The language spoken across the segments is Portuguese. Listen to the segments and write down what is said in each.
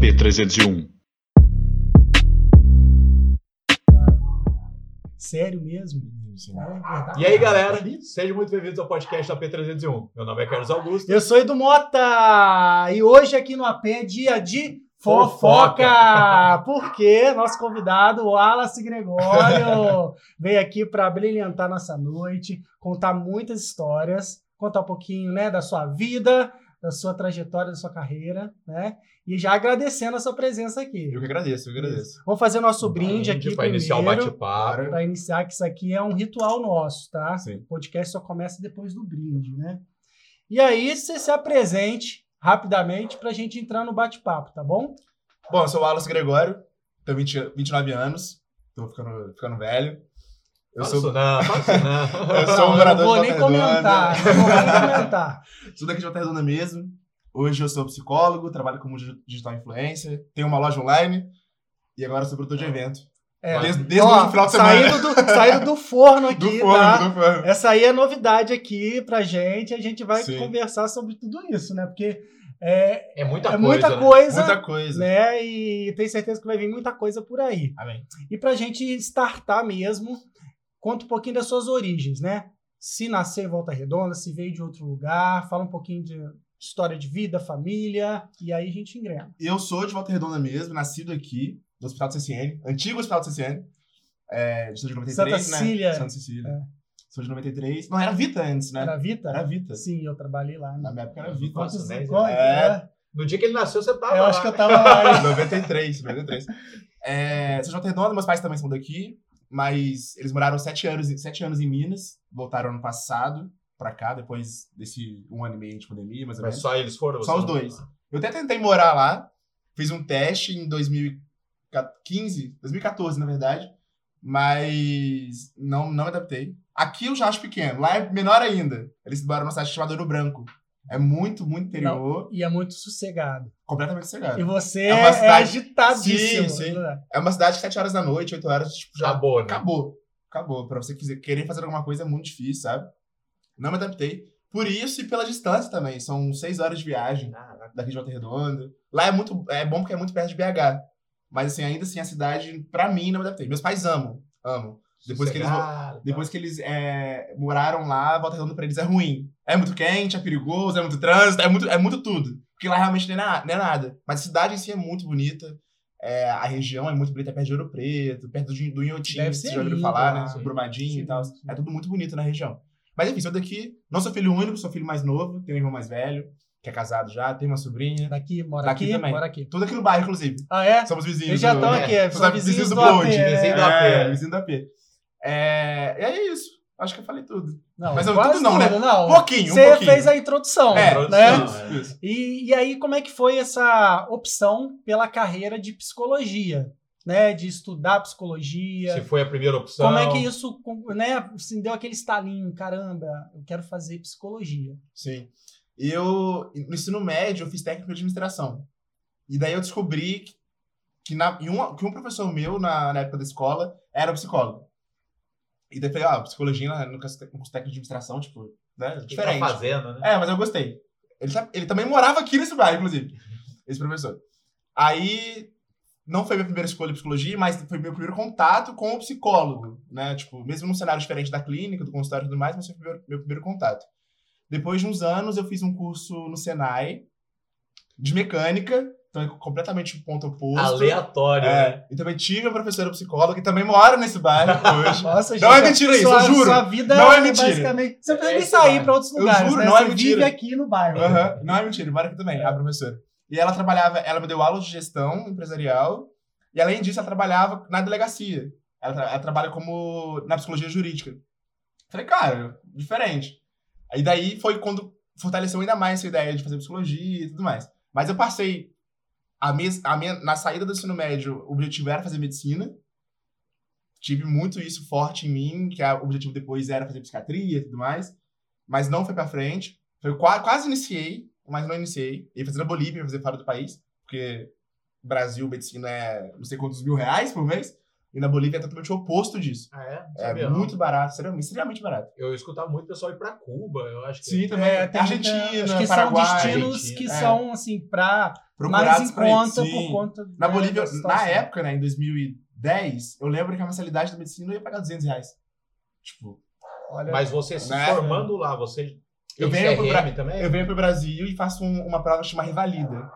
AP301. Sério mesmo? É E aí, galera, sejam muito bem-vindos ao podcast da P301. Meu nome é Carlos Augusto. Eu sou Edu Mota e hoje aqui no AP é dia de fofoca, porque nosso convidado, o Wallace Gregório, veio aqui para brilhantar nossa noite, contar muitas histórias, contar um pouquinho né, da sua vida, da sua trajetória, da sua carreira, né? E já agradecendo a sua presença aqui. Eu que agradeço, eu que agradeço. Vamos fazer o nosso brinde, aqui para iniciar o bate-papo. para iniciar que isso aqui é um ritual nosso, tá? Sim. O podcast só começa depois do brinde, né? E aí você se apresente rapidamente para a gente entrar no bate-papo, tá bom? Bom, eu sou o Wallace Gregório, tenho 20, 29 anos, tô ficando, ficando velho. Eu sou, não, não. eu sou um Não morador vou de nem Volta Redonda. comentar, não vou nem comentar. Sou daqui de Volta Redonda mesmo. Hoje eu sou psicólogo, trabalho como digi- digital influencer, tenho uma loja online e agora sou produtor de evento. É. Desde, desde Ó, o final de semana. Saindo do, saindo do forno aqui, do forno, tá? do forno. Essa aí é novidade aqui pra gente. A gente vai Sim. conversar sobre tudo isso, né? Porque é, É muita é coisa. muita né? coisa, Muita coisa. né? E tenho certeza que vai vir muita coisa por aí. Amém. E pra gente startar mesmo, conta um pouquinho das suas origens, né? Se nasceu em Volta Redonda, se veio de outro lugar, fala um pouquinho de história de vida, família, e aí a gente engrena. Eu sou de Volta Redonda mesmo, nascido aqui, no Hospital do CCN, antigo Hospital do CCN. É, de 93, Santa né? Cecília. Santa Cecília. É. Sou de 93. Não, era Vita antes, né? Era Vita? Era Vita. Sim, eu trabalhei lá. Na Né? minha época era Vita. Nossa, né? Qual- É. No dia que ele nasceu, você tava Eu lá. acho que eu tava lá. hein? 93, 93. É, sou de Volta Redonda, meus pais também são daqui, mas eles moraram sete anos, em- sete anos em Minas, voltaram ano passado pra cá, depois desse um ano e meio de pandemia, mais ou Mas menos. só eles foram? Só os dois. Eu até tentei morar lá, fiz um teste em 2015, 2014, na verdade, mas não, não me adaptei. Aqui eu já acho pequeno, lá é menor ainda. Eles moram numa cidade chamada Ouro Branco. É muito, muito interior, E é muito sossegado. completamente cegado. E você É é, uma cidade- agitadíssimo. Sim, sim. né? É uma cidade que 7 horas da noite, 8 horas, tipo, já Acabou, né? acabou. Acabou. Pra você quiser, querer fazer alguma coisa é muito difícil, sabe? Não me adaptei. Por isso e pela distância também. São 6 horas de viagem daqui de Volta Redonda. Lá é muito é bom porque é muito perto de BH. Mas assim, ainda assim, a cidade, pra mim, não me adaptei. Meus pais amam, amam. Depois que eles, depois que eles é, moraram lá, Volta Redonda pra eles é ruim. É muito quente, é perigoso, é muito trânsito, é muito, é muito tudo. Porque lá realmente não é, na- não é nada. Mas a cidade em si é muito bonita. É, a região é muito bonita, é perto de Ouro Preto, perto do, do Inhotim, ser já lindo falar, né? Sobre Brumadinho Sim, e tal. sim. É tudo muito bonito na região. Mas enfim, sou daqui, não sou filho único, sou filho mais novo, tenho um irmão mais velho, que é casado já, tenho uma sobrinha. Daqui, mora Daqui aqui, também. mora aqui. Tudo aqui no bairro, inclusive. Ah, é? Somos vizinhos. Eles já do- estão né? aqui, Somos são vizinhos do, do é. do É, AP. vizinho do AP. É, e é isso. Acho que eu falei tudo. Não, Mas eu- quase tudo não, né? Não. Um pouquinho, um Você pouquinho. fez a introdução, É, né? introdução. Isso. E, e aí, como é que foi essa opção pela carreira de psicologia? Né? De estudar psicologia. Se foi a primeira opção. Como é que isso, né? Assim, deu aquele estalinho, caramba, eu quero fazer psicologia. Sim. Eu, no ensino médio, eu fiz técnico de administração. E daí eu descobri que, que, na, e um, que um professor meu, na, na época da escola, era psicólogo. E daí falei, ah, psicologia no curso no curso técnico de administração, tipo, né, que diferente. Tá fazendo, né? É, mas eu gostei. Ele, tá- ele também morava aqui nesse bairro, inclusive, esse professor. Aí, não foi minha primeira escolha de psicologia, mas foi meu primeiro contato com o psicólogo, né? Tipo, mesmo num cenário diferente da clínica, do consultório e tudo mais, mas foi primeiro- meu primeiro contato. Depois de uns anos, eu fiz um curso no Senai de mecânica, então é completamente o ponto oposto. Aleatório, né? É, e também tive uma professora psicóloga que também mora nesse bairro hoje. Nossa, Não é mentira isso, sua, eu juro. Sua vida Não é mentira. basicamente. Você não precisa É nem sair bairro. para outros Eu lugares, juro, né? não é Você mentira. vive aqui no bairro. Não é mentira, mora aqui também, a professora. E ela trabalhava, ela me deu aula de gestão empresarial, e além disso, ela trabalhava na delegacia. Ela, tra- ela trabalha como na psicologia jurídica. Falei, cara, diferente. Aí daí foi quando fortaleceu ainda mais essa ideia de fazer psicologia e tudo mais. Mas eu passei a mes, a minha, na saída do ensino médio, o objetivo era fazer medicina. Tive muito isso forte em mim, que o objetivo depois era fazer psiquiatria e tudo mais. Mas não foi pra frente. Foi, qua- quase iniciei, mas não iniciei. Ia fazer na Bolívia, ia fazer fora do país, porque Brasil, medicina é não sei quantos mil reais por mês. E na Bolívia é totalmente o oposto disso. Ah, é? É sabia, não. muito barato, extremamente, extremamente barato. Eu escutava muito o pessoal ir pra Cuba, eu acho que. Sim, também. É, tem Argentina, acho que Paraguai. são destinos Argentina, que é. são, assim, pra mais em conta por conta Na né, Bolívia, na época, né, em 2010, eu lembro que a mensalidade da medicina eu ia pagar 200 reais. Tipo, Olha, Mas você se Né? formando lá, você. Eu venho pro também? eu venho pro Brasil e faço um- uma prova que chama Revalida.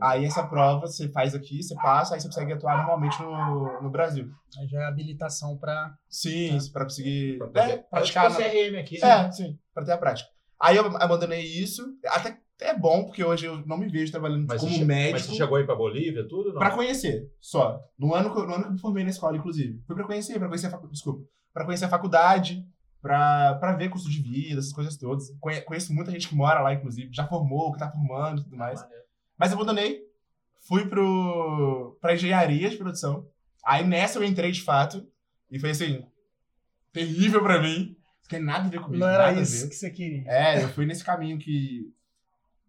Ah. Aí essa prova você faz aqui, você passa, aí você consegue atuar normalmente no, no Brasil. aí já é habilitação pra... Sim, pra conseguir Pra poder é, praticar. praticar CRM aqui. É, sim, pra ter a prática. Aí eu abandonei isso, até é bom, porque hoje eu não me vejo trabalhando Mas, como você, médico. mas você chegou aí pra Bolívia, tudo? Não? Pra conhecer, só. No ano, que eu- no ano que eu me formei na escola, inclusive. Fui pra conhecer, pra conhecer a faculdade, desculpa. Pra conhecer a faculdade, pra, pra ver custo de vida, essas coisas todas. Conhe- conheço muita gente que mora lá, inclusive, já formou, que tá formando e tudo mais. Maneiro. Mas abandonei, fui pro, pra engenharia de produção. Aí nessa eu entrei de fato, e foi assim, terrível pra mim. Não tem nada a ver comigo. Não era isso que você queria. É, eu fui nesse caminho que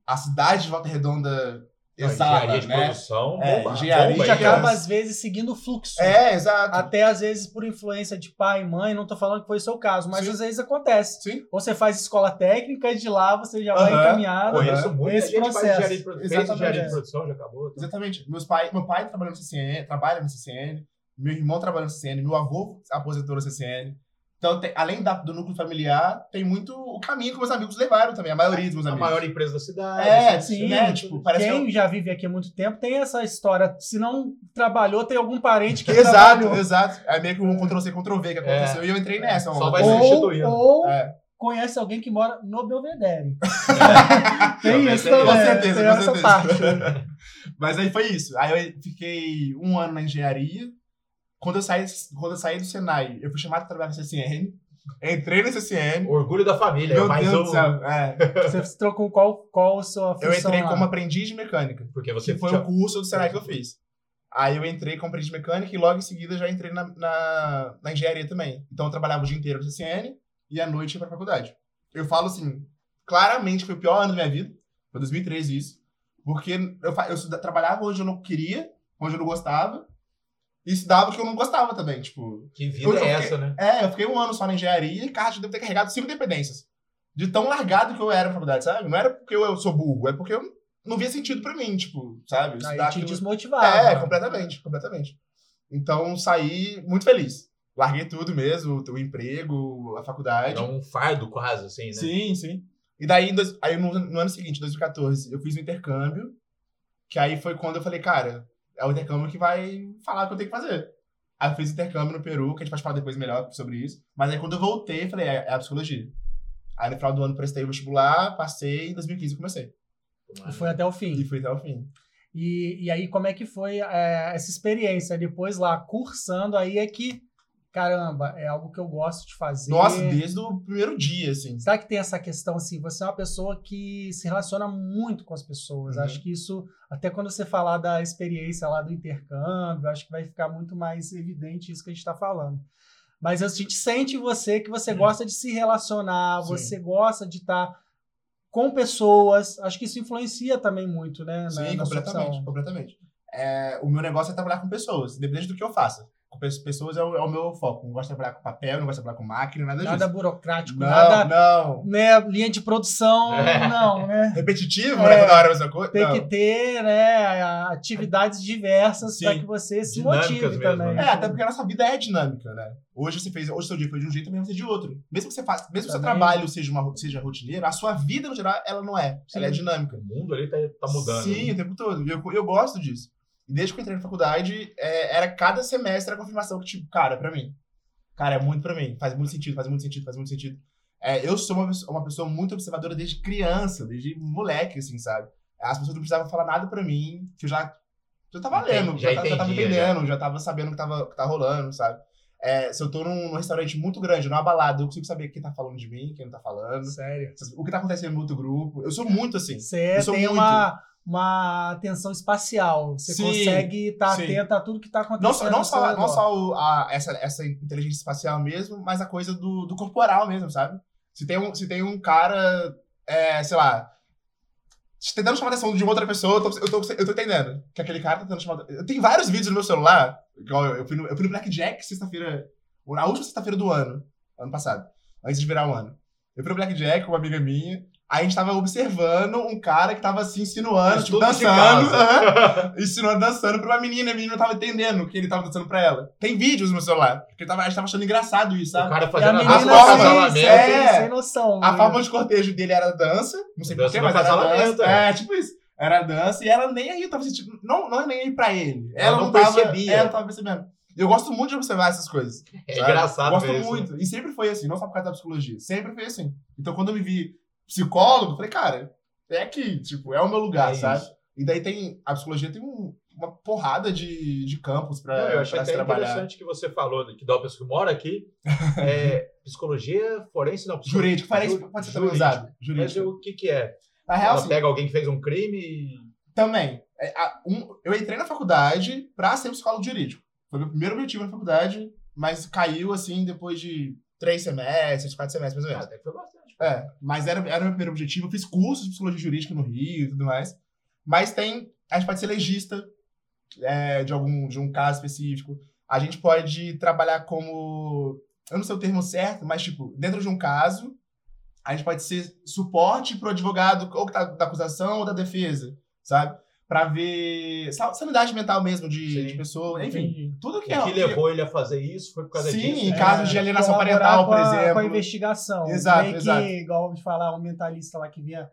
a cidade de Volta Redonda Exala, engenharia de né? produção, É, bomba, engenharia A bomba gente acaba, às vezes, seguindo o fluxo. É, exato. Até às vezes por influência de pai e mãe, não tô falando que foi o seu caso, mas Sim. às vezes acontece. Sim. Ou você faz escola técnica e de lá você já vai Aham. encaminhado. Conheço muita Esse processo. engenharia de, produ- Exatamente. engenharia de produção, já acabou. tá? Exatamente. Meus pai, meu pai trabalhou no CCN, trabalha no CCN, meu irmão trabalha no CCN, meu avô aposentou no CCN. Então, tem- além da- do núcleo familiar, tem muito o caminho que meus amigos levaram também, a maioria dos meus A amigos. maior empresa da cidade. É, assim, sim, né? Tipo, parece que Quem já vive aqui há muito tempo tem essa história. Se não trabalhou, tem algum parente que Exato, trabalhou. exato. É meio que um Ctrl-C, Ctrl-V que aconteceu e eu entrei nessa. Só vai Ou- substituindo. Ou, ou É. conhece alguém que mora no Belvedere. É. Tem Também isso também. Com certeza, tem com essa certeza. parte. Mas aí foi isso. Aí eu fiquei um ano na engenharia. Quando eu saí, quando eu saí do Senai, eu fui chamado para trabalhar no CCN. Entrei no CCN. Orgulho da família. Meu mais Deus um, do céu. É. Você se trocou qual, qual a sua função Eu entrei lá? como aprendiz de mecânica. Porque você Que foi tinha- o curso do Senai que eu fiz. Aí eu entrei como aprendiz de mecânica e logo em seguida já entrei na, na, na engenharia também. Então eu trabalhava o dia inteiro no CCN e à noite ia pra faculdade. Eu falo assim, claramente foi o pior ano da minha vida. Foi 2013 isso. Porque eu, eu trabalhava onde eu não queria, onde eu não gostava. E estudava o que eu não gostava também, tipo... Que vida Eu- eu é fiquei- essa, né? É, eu fiquei um ano só na engenharia e, cara, eu devo ter carregado cinco dependências. De tão largado que eu era na faculdade, sabe? Não era porque eu, eu sou burro, é porque eu não via sentido pra mim, tipo, sabe? Aí te aquilo- desmotivava. É, completamente, completamente. Então, saí muito feliz. Larguei tudo mesmo, o emprego, a faculdade. Era um fardo quase, assim, né? Sim, sim. E daí, dois- aí no, no ano seguinte, 2014, eu fiz um intercâmbio, que aí foi quando eu falei, cara, é o intercâmbio que vai falar o que eu tenho que fazer. Aí eu fiz intercâmbio no Peru, que a gente pode falar depois melhor sobre isso. Mas aí quando eu voltei, eu falei, é, é a psicologia. Aí no final do ano prestei o vestibular, passei, em 2015 eu comecei. E foi até o fim. E fui até o fim. E, e aí, como é que foi é, essa experiência? Depois lá, cursando, aí é que, caramba, é algo que eu gosto de fazer. Nossa, desde o primeiro dia, assim. Será que tem essa questão assim? Você é uma pessoa que se relaciona muito com as pessoas. Uhum. Acho que isso, até quando você falar da experiência lá do intercâmbio, acho que vai ficar muito mais evidente isso que a gente está falando. Mas a gente sente em você que você gosta de se relacionar, Uhum. Sim. você gosta de estar com pessoas. Acho que isso influencia também muito, né? na- Sim, na sua completamente, completamente. É, o meu negócio é trabalhar com pessoas, independente do que eu faça. Com pe- pessoas é o, é o meu foco. Não gosto de trabalhar com papel, não gosto de trabalhar com máquina, nada, Nada disso. burocrático, Não, nada, não. né? Linha de produção, É. não, né? Repetitivo, É, né? Toda hora a mesma coisa. Tem Não. que ter, né, atividades diversas para que você se Dinâmicas motive mesmo, também. né? É, até porque a nossa vida é dinâmica, né? Hoje você fez, hoje seu dia foi de um jeito, amanhã vai ser de outro. Mesmo que você faça, mesmo que seu trabalho seja uma seja rotineiro, a sua vida no geral ela não é, Sim. ela é dinâmica. O mundo ali tá, tá mudando. Sim, né? o tempo todo. E eu, eu gosto disso. E desde que eu entrei na faculdade, é, era cada semestre a confirmação que, tipo, cara, é pra mim. Cara, é muito pra mim. Faz muito sentido, faz muito sentido, faz muito sentido. É, eu sou uma, pessoa- uma pessoa muito observadora desde criança, desde moleque, assim, sabe? As pessoas não precisavam falar nada pra mim, que eu já, já tava Entendi, lendo, já já, ta- já tava entendendo, já. tava sabendo o que tava, que tá rolando, sabe? É, se eu tô num, num restaurante muito grande, numa balada, eu consigo saber quem tá falando de mim, quem não tá falando, Sério. o que tá acontecendo no outro grupo. Eu sou muito assim. Você Eu sou tem muito. uma, uma atenção espacial. Você Sim, consegue estar sim. atento a tudo que está acontecendo. Não só, não só, não só a- essa, essa inteligência espacial mesmo, mas a coisa do, do corporal mesmo, sabe? Se tem um, se tem um cara, é, sei lá, tentando chamar a atenção de uma outra pessoa, eu tô, eu tô, eu tô entendendo. Que aquele cara tá tentando chamar. Eu tenho vários vídeos no meu celular. Igual eu, eu, fui, no, eu fui no Blackjack sexta-feira. Na última sexta-feira do ano. Ano passado. Antes de virar o ano. Eu fui no Blackjack com uma amiga minha. Aí a gente tava observando um cara que tava assim, insinuando, tipo, dançando. casa. aham, insinuando, dançando pra uma menina. A menina não tava entendendo o que ele tava dançando pra ela. Tem vídeos no meu celular. Porque eu tava, a gente tava achando engraçado isso, O sabe? cara E a fazendo assim, casamento. sem, é. sem noção. A né? forma de cortejo dele era dança. Não sei porquê, mas era dança. é. É, tipo isso. Era dança e ela nem aí tava sentindo. Não, não é nem aí pra ele. Ela Ela, não não tava, percebia. Ela não tava percebendo. Eu gosto muito de observar essas coisas. É sabe? engraçado Gosto mesmo. muito. E sempre foi assim, não só por causa da psicologia. Sempre foi assim. Então quando eu me vi psicólogo, falei, cara, é aqui, tipo, é o meu lugar, É sabe? isso. E daí tem. A psicologia tem um- uma porrada de, de campos pra, Não, eu achei pra se até trabalhar. interessante que você falou que da pessoa que mora aqui é psicologia forense, não. Jurídico, Ju- pode ser também jurídico. usado. Mas Jurídico. o que que é? Na real, Ela assim, pega alguém que fez um crime e... Também. É, a- um- eu entrei na faculdade pra ser psicólogo jurídico. Foi meu primeiro objetivo na faculdade, mas caiu assim depois de três semestres, quatro semestres, mais ou Ah, menos. até que foi bastante. É, mas era, era o meu primeiro objetivo. Eu fiz cursos de psicologia jurídica no Rio e tudo mais. Mas tem. A gente pode ser legista é, de algum de um caso específico. A gente pode trabalhar como. Eu não sei o termo certo, mas, tipo, dentro de um caso, a gente pode ser suporte pro advogado, ou que tá da acusação ou da defesa, sabe? Pra ver. sa- Sanidade mental mesmo de, Sim. de pessoa, enfim. Entendi. Tudo que O é. que levou ele a fazer isso foi por causa Sim, disso. em né? casos de alienação Colaborar parental, por exemplo. Com a investigação. Exato, Meio exato. que, igual de falar, o mentalista lá que vinha,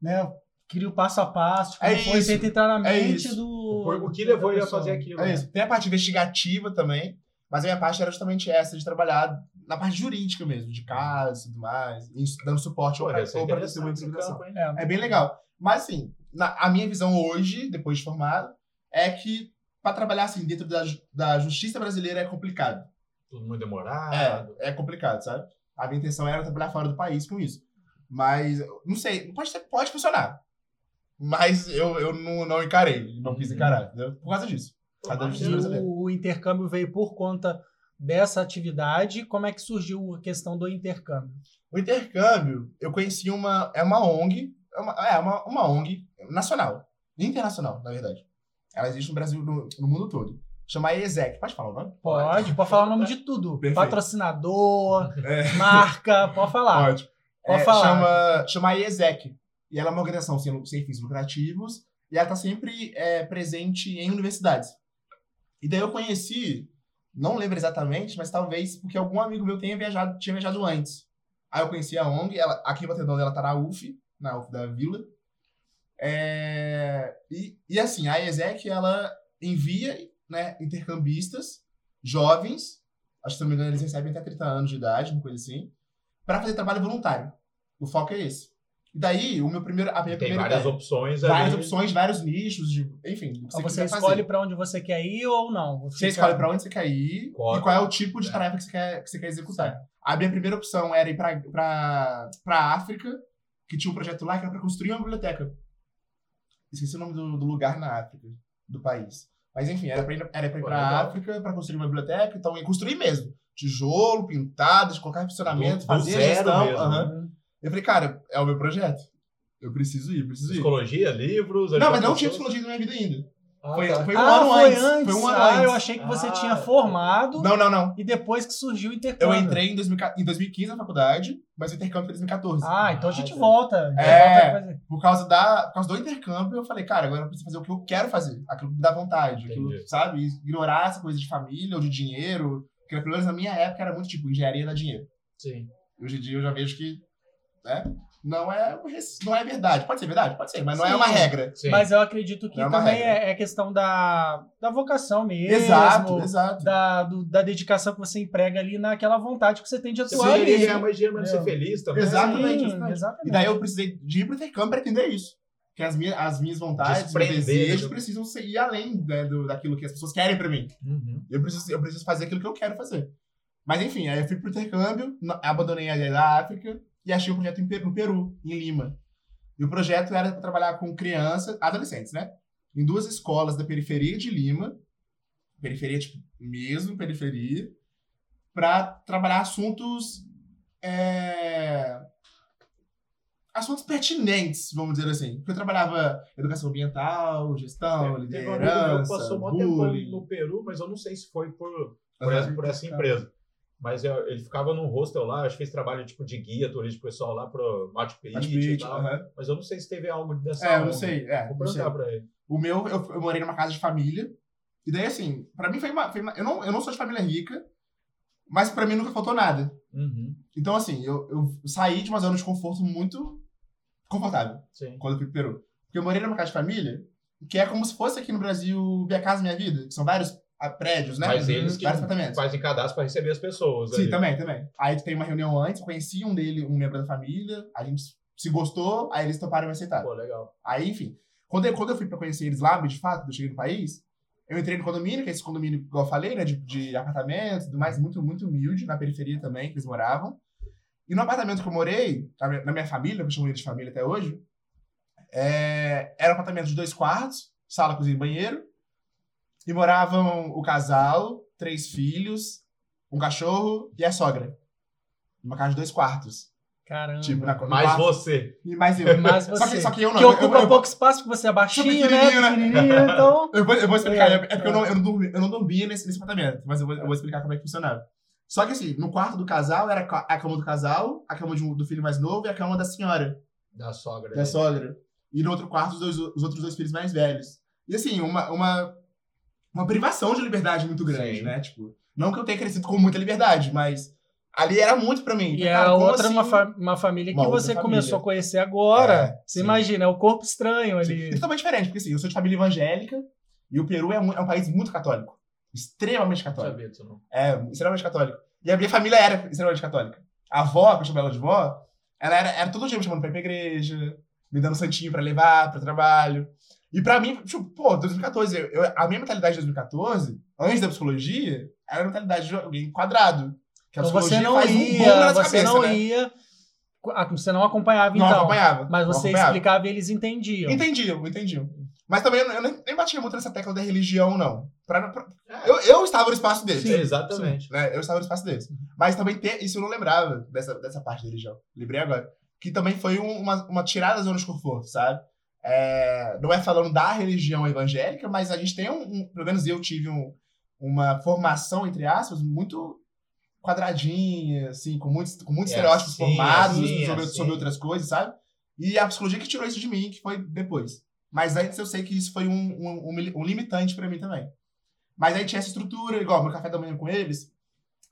né? Cria o passo a passo, tipo, É foi, isso, tenta entrar na é mente isso. do. O, o que levou ele a fazer aquilo? É né? isso. Tem a parte investigativa também, mas a minha parte era justamente essa, de trabalhar na parte jurídica mesmo, de casos e tudo mais, e dando suporte Pô, ou esse investigação. campo, hein? É, É bem legal. Mas assim, na- a minha visão hoje, depois de formado, é que pra trabalhar assim dentro da, da justiça brasileira é complicado. Tudo muito demorado. É, é complicado, sabe? A minha intenção era trabalhar fora do país com isso. Mas, não sei, pode, ser, pode funcionar. Mas eu, eu não, não encarei, não quis Uhum. encarar, entendeu? Por causa disso. Por causa da justiça brasileira. o intercâmbio veio por conta dessa atividade. Como é que surgiu a questão do intercâmbio? O intercâmbio, eu conheci uma. É uma ONG. É uma, é uma, uma ONG nacional. Internacional, na verdade. Ela existe no Brasil, no, no mundo todo. Chama ESEC. Pode falar o nome? Pode, pode falar o nome de tudo. Perfeito. Patrocinador, É. marca, pode falar. Pode. Pode É, falar. Chama, chama IESEC. E ela é uma organização sem, sem fins lucrativos. E ela está sempre é, presente em universidades. E daí eu conheci, não lembro exatamente, mas talvez porque algum amigo meu tenha viajado, tinha viajado antes. Aí eu conheci a ONG, ela, aqui em Batedão ela tá na UF, na UF da Vila. É, e, e assim, a IESEC, ela envia né, intercambistas jovens, acho que se não me engano eles recebem até 30 anos de idade, uma coisa assim, para fazer trabalho voluntário. O foco é esse. E daí, o meu primeiro, a minha Tem primeira várias ideia, opções várias ali. opções, vários nichos, de, enfim, que Então você, você quiser escolhe pra onde você quer ir ou não? Você fica- escolhe pra onde você quer ir Qual- e qual é o tipo de É. tarefa que você quer, que você quer executar. A minha primeira opção era ir pra, pra, pra África, que tinha um projeto lá que era pra construir uma biblioteca. Esqueci o nome do, do lugar na África, do país. Mas enfim, era pra ir, era pra, ir Pô, pra legal. África pra construir uma biblioteca, então ia construir mesmo. Tijolo, pintado, de colocar funcionamento, Do- do fazer a zero gestão. mesmo, aham. Uhum. Eu falei, cara, é o meu projeto. Eu preciso ir, preciso ir. Psicologia, livros... Não, mas não tinha psicologia na minha vida ainda. Ah, Foi, tá. foi um ah, ano foi antes. antes. Foi um ano ah, antes. eu achei que você Ah, tinha formado Não, não, não. e depois que surgiu o Eu intercâmbio. entrei em, 2000 em 2015 na faculdade, mas o intercâmbio foi em 2014. Ah, então a gente Ah, volta. É. volta Por causa, da, por causa do intercâmbio, eu falei, cara, agora eu preciso fazer o que eu quero fazer. Aquilo que me dá vontade. Aquilo, sabe? Ignorar essa coisa de família ou de dinheiro. Porque, pelo menos na minha época, era muito tipo, engenharia dá dinheiro. Sim. Hoje em dia eu já vejo que, né? Não é, não é verdade. Pode ser verdade? Pode ser, mas não é Sim. uma regra. Sim. Mas eu acredito que é uma também regra. é, é questão da, da vocação mesmo. Exato, exato. Da, do- da dedicação que você emprega ali naquela vontade que você tem de Você atuar ali. ganhar mais dinheiro, mas não ser feliz também. Exatamente, Sim, exatamente. exatamente. E daí eu precisei de ir pro intercâmbio para entender isso. Que as minhas, as minhas vontades, meus Desprender, desejos né? precisam ir além né, do, daquilo que as pessoas querem para mim. Uhum. Eu preciso, eu preciso fazer aquilo que eu quero fazer. Mas enfim, aí eu fui pro intercâmbio, abandonei a ideia da África e achei um projeto em Peru, no Peru, em Lima. E o projeto era para trabalhar com crianças, adolescentes, né? Em duas escolas da periferia de Lima, periferia, tipo, mesmo periferia, para trabalhar assuntos. é, assuntos pertinentes, vamos dizer assim. Porque eu trabalhava educação ambiental, gestão, É, liderança, passou um tempão bullying. no Peru, mas eu não sei se foi por, por, Aham. essa, por essa empresa. Mas eu- ele ficava num hostel lá, acho que fez trabalho tipo de guia turístico pessoal lá pro Machu Picchu, e tal. Mas eu não sei se teve algo dessa É, eu não sei. É, Vou perguntar pra ele. O meu, eu, eu morei numa casa de família. E daí, assim, pra mim foi uma. Foi uma- eu, não, eu não sou de família rica, mas pra mim nunca faltou nada. Uhum, Então, assim, eu, eu saí de uma zona de conforto muito confortável sim. quando eu fui pro Peru. Porque eu morei numa casa de família, que é como se fosse aqui no Brasil Minha Casa Minha Vida, que são vários ah, prédios, né? Mas eles que fazem cadastro pra receber as pessoas. Sim, ali. também, também. Aí tu tem uma reunião antes, conheci um dele, um membro da família, a gente se gostou, aí eles toparam me aceitar. Pô, legal. Aí, enfim, quando eu, quando eu fui pra conhecer eles lá, de fato, quando eu cheguei no país, eu entrei no condomínio, que é esse condomínio, igual eu falei, né, de, de apartamentos, tudo mais, muito, muito humilde, na periferia também, que eles moravam. E no apartamento que eu morei, na minha, na minha família, que eu chamo ele de família até hoje, é, era um apartamento de dois quartos, sala, cozinha e banheiro, e moravam o casal, três filhos, um cachorro e a sogra. Uma casa de dois quartos. Caramba. Tipo, na, no Mais quarto, você. E mais eu. Mas Só você. que, só que eu não. que eu- ocupa eu- eu- pouco espaço, porque você é baixinho, né? pequenininho, né? Pequenininho, então... Eu vou, eu vou explicar, É, é, porque eu, não, eu, não dormi, eu não dormia nesse, nesse apartamento, mas eu vou, eu vou explicar como é que funcionava. Só que assim, no quarto do casal era a cama do casal, a cama de um- do filho mais novo e a cama da senhora, Da sogra. da sogra. E no outro quarto, os, dois, os outros dois filhos mais velhos. E assim, uma, uma, uma privação de liberdade muito grande, Sim. né? Tipo, não que eu tenha crescido com muita liberdade, mas ali era muito pra mim. E Falei, é cara, a outra, assim? uma, fa- uma família que Uma outra você família. começou a conhecer agora. É, você sim. imagina, é o corpo estranho Sim. ali. E totalmente diferente, porque assim, eu sou de família evangélica e o Peru é, mu- é um país muito católico. Extremamente católico. sabia disso, não. É, extremamente católico. E a minha família era extremamente católica. A avó, que eu chamo ela de vó, ela era, era todo dia me chamando pra ir pra igreja, me dando santinho pra levar pro trabalho. E pra mim, tipo, pô, 2014, eu, eu- a minha mentalidade de 2014, antes da psicologia, era a mentalidade de alguém quadrado. Que a Então você psicologia não um ia, na você cabeça, não né? ia, ah, você não acompanhava Não então. acompanhava. Mas você acompanhava. explicava e eles entendiam. Entendiam, entendiam. Mas também eu, eu nem, nem batia muito nessa tecla da religião, não. Pra- pra- eu, eu estava no espaço deles. Sim, Exatamente. né? Eu estava no espaço deles. Mas também ter, isso eu não lembrava dessa, dessa parte da religião. Lembrei agora. Que também foi um- uma, uma tirada da zona de conforto, sabe? É, não é falando da religião evangélica, mas a gente tem um, um- pelo menos eu tive um- uma formação, entre aspas, muito quadradinha, assim, com muitos, com muitos É estereótipos assim, formados assim, sobre, assim. sobre outras coisas, sabe? E a psicologia que tirou isso de mim, que foi depois. Mas antes eu sei que isso foi um, um, um li- limitante pra mim também. Mas aí tinha essa estrutura, igual meu café da manhã com eles,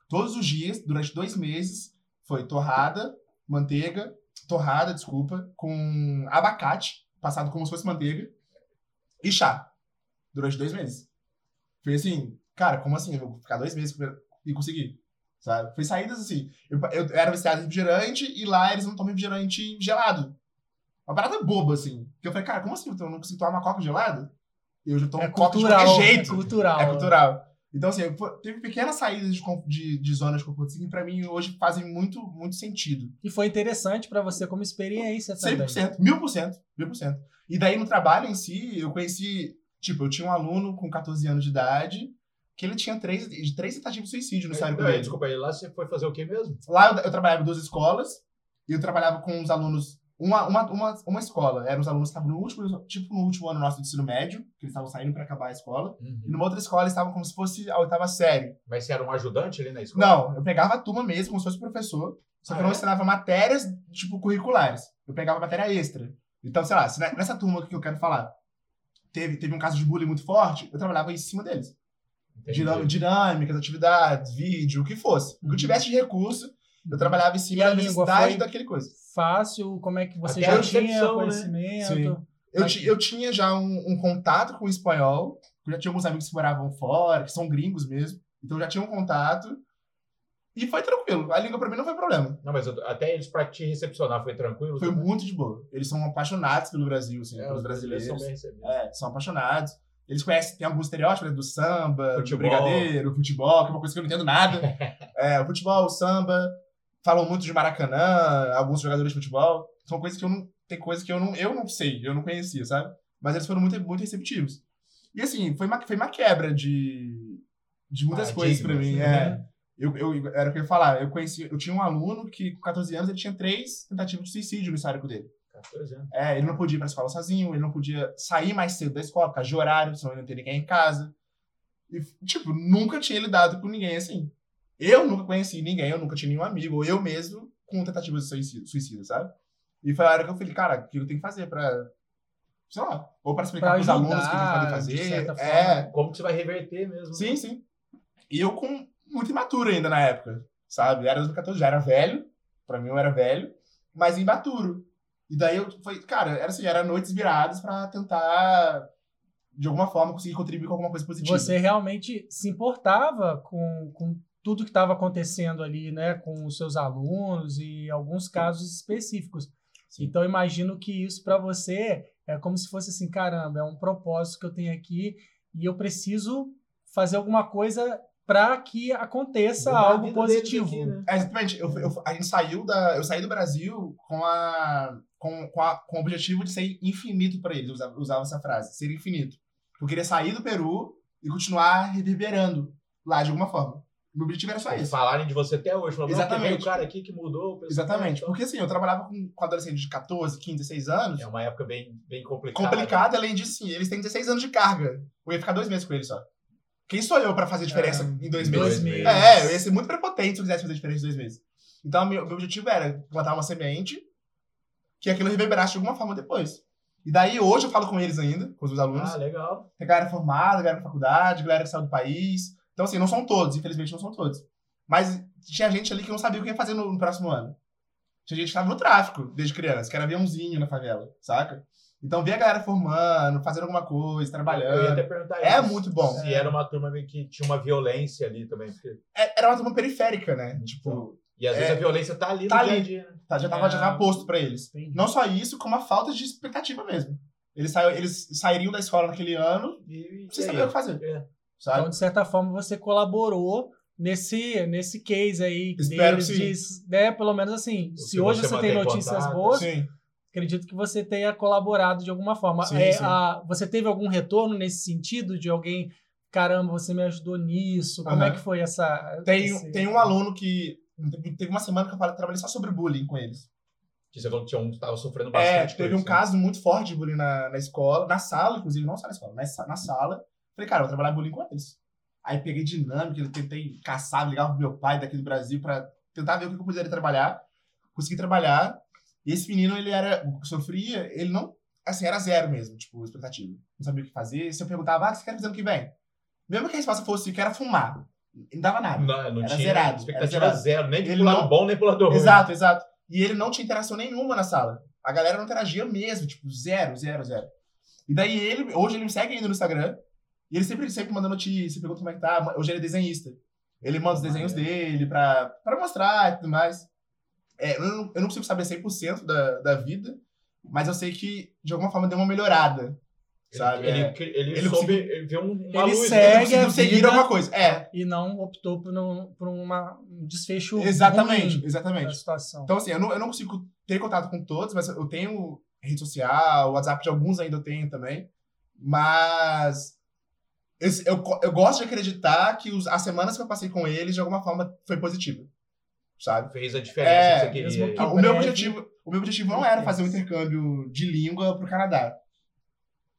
todos os dias, durante dois meses, foi torrada, manteiga, torrada, desculpa, com abacate, passado como se fosse manteiga, e chá. Durante dois meses. Foi assim, cara, como assim? Eu vou ficar dois meses e conseguir. Sabe? Foi saídas assim. Eu, eu era viciado em refrigerante e lá eles não tomam refrigerante gelado. Uma parada boba, assim. Porque eu falei, cara, como assim? Eu não consigo tomar uma coca gelada? Eu já tomo É coca de cultural. qualquer É jeito. cultural. É cultural. Então, assim, teve pequenas saídas de, de, de zonas de conforto que pra mim hoje fazem muito, muito sentido. E foi interessante pra você como experiência também. 100%, mil por cento, mil por cento. E daí no trabalho em si, eu conheci, tipo, eu tinha um aluno com 14 anos de idade que ele tinha três, três tentativas de suicídio no histórico Não, dele. Desculpa aí, lá você foi fazer o quê mesmo? Lá eu, eu trabalhava em duas escolas e eu trabalhava com os alunos. Uma, uma, uma, uma escola, eram os alunos que estavam no último, tipo, no último ano nosso do ensino médio, que eles estavam saindo pra acabar a escola. E numa outra escola eles estavam como se fosse a oitava série. Mas você era um ajudante ali na escola? Não, eu pegava a turma mesmo, como se fosse professor, só que Ah, eu não é? ensinava matérias, tipo, curriculares. Eu pegava matéria extra. Então, sei lá, nessa turma que eu quero falar teve, teve um caso de bullying muito forte, eu trabalhava em cima deles. Entendi. Dinâmicas, atividades, vídeo, o que fosse. O que eu tivesse de recurso, eu trabalhava em cima da língua necessidade daquele coisa. Fácil, como é que você Até já tinha recepção, né? conhecimento? Sim. Eu, ti- eu tinha já um, um contato com o espanhol, eu já tinha alguns amigos que moravam fora, que são gringos mesmo, então eu já tinha um contato. E foi tranquilo. A língua pra mim não foi problema. Não, mas eu- até eles pra te recepcionar foi tranquilo? Foi também? muito de boa. Eles são apaixonados pelo Brasil, assim, É, pelos os brasileiros brasileiros. são bem recebidos. É, são apaixonados. Eles conhecem, tem alguns estereótipos né, do samba, Futebol. do brigadeiro, futebol, que é uma coisa que eu não entendo nada. é, o futebol, o samba, falam muito de Maracanã, alguns jogadores de futebol. São coisas que eu não. Tem coisas que eu não, eu não sei, eu não conhecia, sabe? Mas eles foram muito, muito receptivos. E assim, foi uma, foi uma quebra de, de muitas coisas pra mim. Paradigmas, É. né? Eu, eu, era o que eu ia falar. Eu conheci, eu tinha um aluno que, com 14 anos, ele tinha três tentativas de suicídio no histórico dele. 14 anos. É, ele não podia ir pra escola sozinho, ele não podia sair mais cedo da escola, por causa de horário, senão ele não teria ninguém em casa. E, tipo, nunca tinha lidado com ninguém assim. Eu nunca conheci ninguém, eu nunca tinha nenhum amigo, ou eu mesmo, com tentativa de suicídio, suicídio, sabe? E foi a hora que eu falei, cara, o que eu tenho que fazer pra. Sei lá, ou pra explicar Pra pros alunos o que eles podem de fazer. certa É, Como que você vai reverter mesmo? sim, sim. E eu com muito imaturo ainda na época, sabe? Era 2014, já era velho, pra mim eu era velho, mas imaturo. E daí eu foi, cara, era assim, era noites viradas pra tentar de alguma forma conseguir contribuir com alguma coisa positiva. Você realmente se importava com, com tudo que estava acontecendo ali, né? Com os seus alunos e alguns casos específicos. Sim. Então, imagino que isso para você é como se fosse assim, caramba, é um propósito que eu tenho aqui e eu preciso fazer alguma coisa para que aconteça Mudar algo positivo. aqui, né? É, exatamente. Eu, eu- a gente saiu da. Eu saí do Brasil com a. Com, com, a- com o objetivo de ser infinito para eles. Eu usava, eu usava essa frase, ser infinito. Eu queria sair do Peru e continuar reverberando lá de alguma forma. Meu objetivo era só esse. Falarem de você até hoje. Falando, Exatamente. O cara aqui que mudou. Exatamente. Então, Porque assim, eu trabalhava com, com adolescentes de 14, 15, 16 anos. É uma época bem, bem complicada. complicado, além disso, sim, eles têm 16 anos de carga. Eu ia ficar dois meses com eles só. Quem sou eu pra fazer diferença É, em dois dois meses? meses. É, eu ia ser muito prepotente se eu quisesse fazer diferença em dois meses. Então, meu, meu objetivo era plantar uma semente que aquilo reverberasse de alguma forma depois. E daí, hoje, eu falo com eles ainda, com os meus alunos. Ah, legal. Tem galera formada, galera na faculdade, galera que saiu do país. Então, assim, não são todos, infelizmente não são todos. Mas tinha gente ali que não sabia o que ia fazer no, no próximo ano. Tinha gente que estava no tráfico desde criança, que era aviãozinho na favela, saca? Então, ver a galera formando, fazendo alguma coisa, Eu ia trabalhando. até perguntar É isso. muito bom. Se era uma turma meio que tinha uma violência ali também. Porque... É- Era uma turma periférica, né? Tipo, E às É. vezes a violência tá ali Tá no dia a ali. dia. né? tá, já tava, já É. tava posto pra eles. Entendi. Não só isso, como a falta de expectativa mesmo. Eles, saiu, eles sairiam da escola naquele ano E, sem saber o que fazer, É. sabe? Então, de certa forma, você colaborou nesse, nesse case aí Espero deles, que sim. de- né, pelo menos assim, Se se hoje você você tem notícias contato, boas, Sim. acredito que você tenha colaborado de alguma forma. Sim, É, sim. a- você teve algum retorno nesse sentido de alguém, caramba, você me ajudou nisso? Como é Aham. que foi essa? Tem, esse- tem um aluno que. Teve uma semana que eu falei- trabalhei só sobre bullying com eles. Que você falou que tinha um que tava sofrendo É, bastante. teve com um isso, né? caso muito forte de bullying na, na escola, na sala, inclusive, não só na escola, na, na sala. Falei, cara, eu vou trabalhar bullying com eles. Aí peguei dinâmica, eu tentei caçar, ligava pro meu pai daqui do Brasil pra tentar ver o que eu poderia trabalhar. Consegui trabalhar. E esse menino, ele era, que sofria, ele não, assim, era zero mesmo, tipo, expectativa. Não sabia o que fazer. Se eu perguntava, ah, o que você quer fazer ano que vem? Mesmo que a resposta fosse, quero fumar. Não dava nada. Não, não Era tinha zerado, expectativa era zerado. zero. Nem de Ele lado não- bom, nem pro lado ruim. Exato, exato. E ele não tinha interação nenhuma na sala. A galera não interagia mesmo, tipo, zero, zero, zero. E daí ele, hoje ele me segue ainda no Instagram, e ele sempre, sempre manda notícia, pergunta como é que tá. Hoje ele é desenhista. Ele manda os desenhos dele pra, pra mostrar e tudo mais. É, eu, não, eu não consigo saber 100% da, da vida, mas eu sei que de alguma forma deu uma melhorada, sabe? Ele, É. ele, ele, Ele soube, ele viu um- uma Ele luz. segue ele seguir alguma coisa. É, E não optou por, um, por uma, um desfecho exatamente, ruim da exatamente. situação. Então, assim, eu não, eu não consigo ter contato com todos, mas eu tenho rede social, WhatsApp de alguns ainda eu tenho também. Mas esse- eu, eu gosto de acreditar que os- as semanas que eu passei com eles, de alguma forma, foi positiva. Sabe? Fez a diferença É, que você queria. que- o, meu objetivo, o meu objetivo não era fazer um intercâmbio de língua pro Canadá.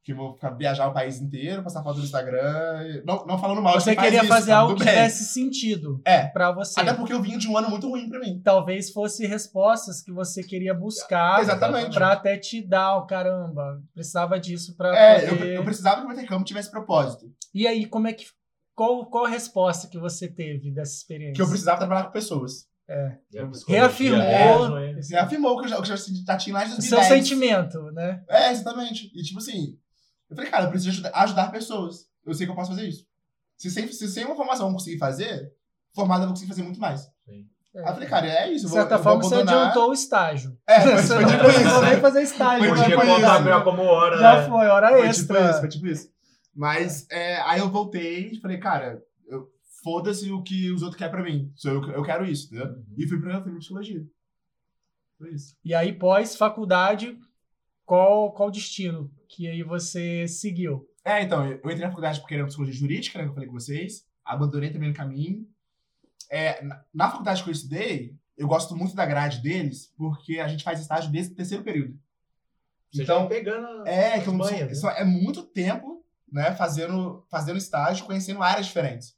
Que eu vou ficar, viajar o país inteiro, passar foto no Instagram. Não, não falando mal de Você queria isso, fazer tá algo que bem. tivesse sentido É. pra você. Até porque eu vim de um ano muito ruim pra mim. Talvez fosse respostas que você queria buscar Exatamente. pra até te dar, o caramba, precisava disso pra É, eu, poder... eu precisava que o intercâmbio tivesse propósito. E aí, como é que... Qual, qual a resposta que você teve dessa experiência? Que eu precisava trabalhar com pessoas. A psicologia Reafirmou mesmo, hein? Você afirmou que eu já, que eu já, já tinha lá o 2010. seu sentimento, né? É, exatamente. E tipo assim, eu falei, cara, eu preciso ajudar, ajudar pessoas. Eu sei que eu posso fazer isso. Se sem, se sem uma formação eu não conseguir fazer, formada eu vou conseguir fazer muito mais. Sim. Aí eu falei, cara, é isso. De certa vou forma, você adiantou o estágio. É, foi, você foi não tipo precisou isso. nem fazer estágio. Tipo foi isso. Podia contar isso. melhor como hora, Já né? foi, hora Foi tipo extra. isso, foi tipo isso. Mas é, aí eu voltei e falei, cara, eu- foda-se o que os outros querem pra mim. Eu, eu quero isso, entendeu? Uhum. E fui pra, fui pra psicologia. Foi isso. E aí, pós-faculdade, qual, qual o destino que aí você seguiu? É, então, eu entrei na faculdade porque era psicologia jurídica, né, que eu falei com vocês. Abandonei também no caminho. É, na, na faculdade que eu estudei, eu gosto muito da grade deles, porque a gente faz estágio desde o terceiro período. Você Então, já pegando É, que eu, né? isso é muito tempo, né, fazendo, fazendo estágio, conhecendo áreas diferentes.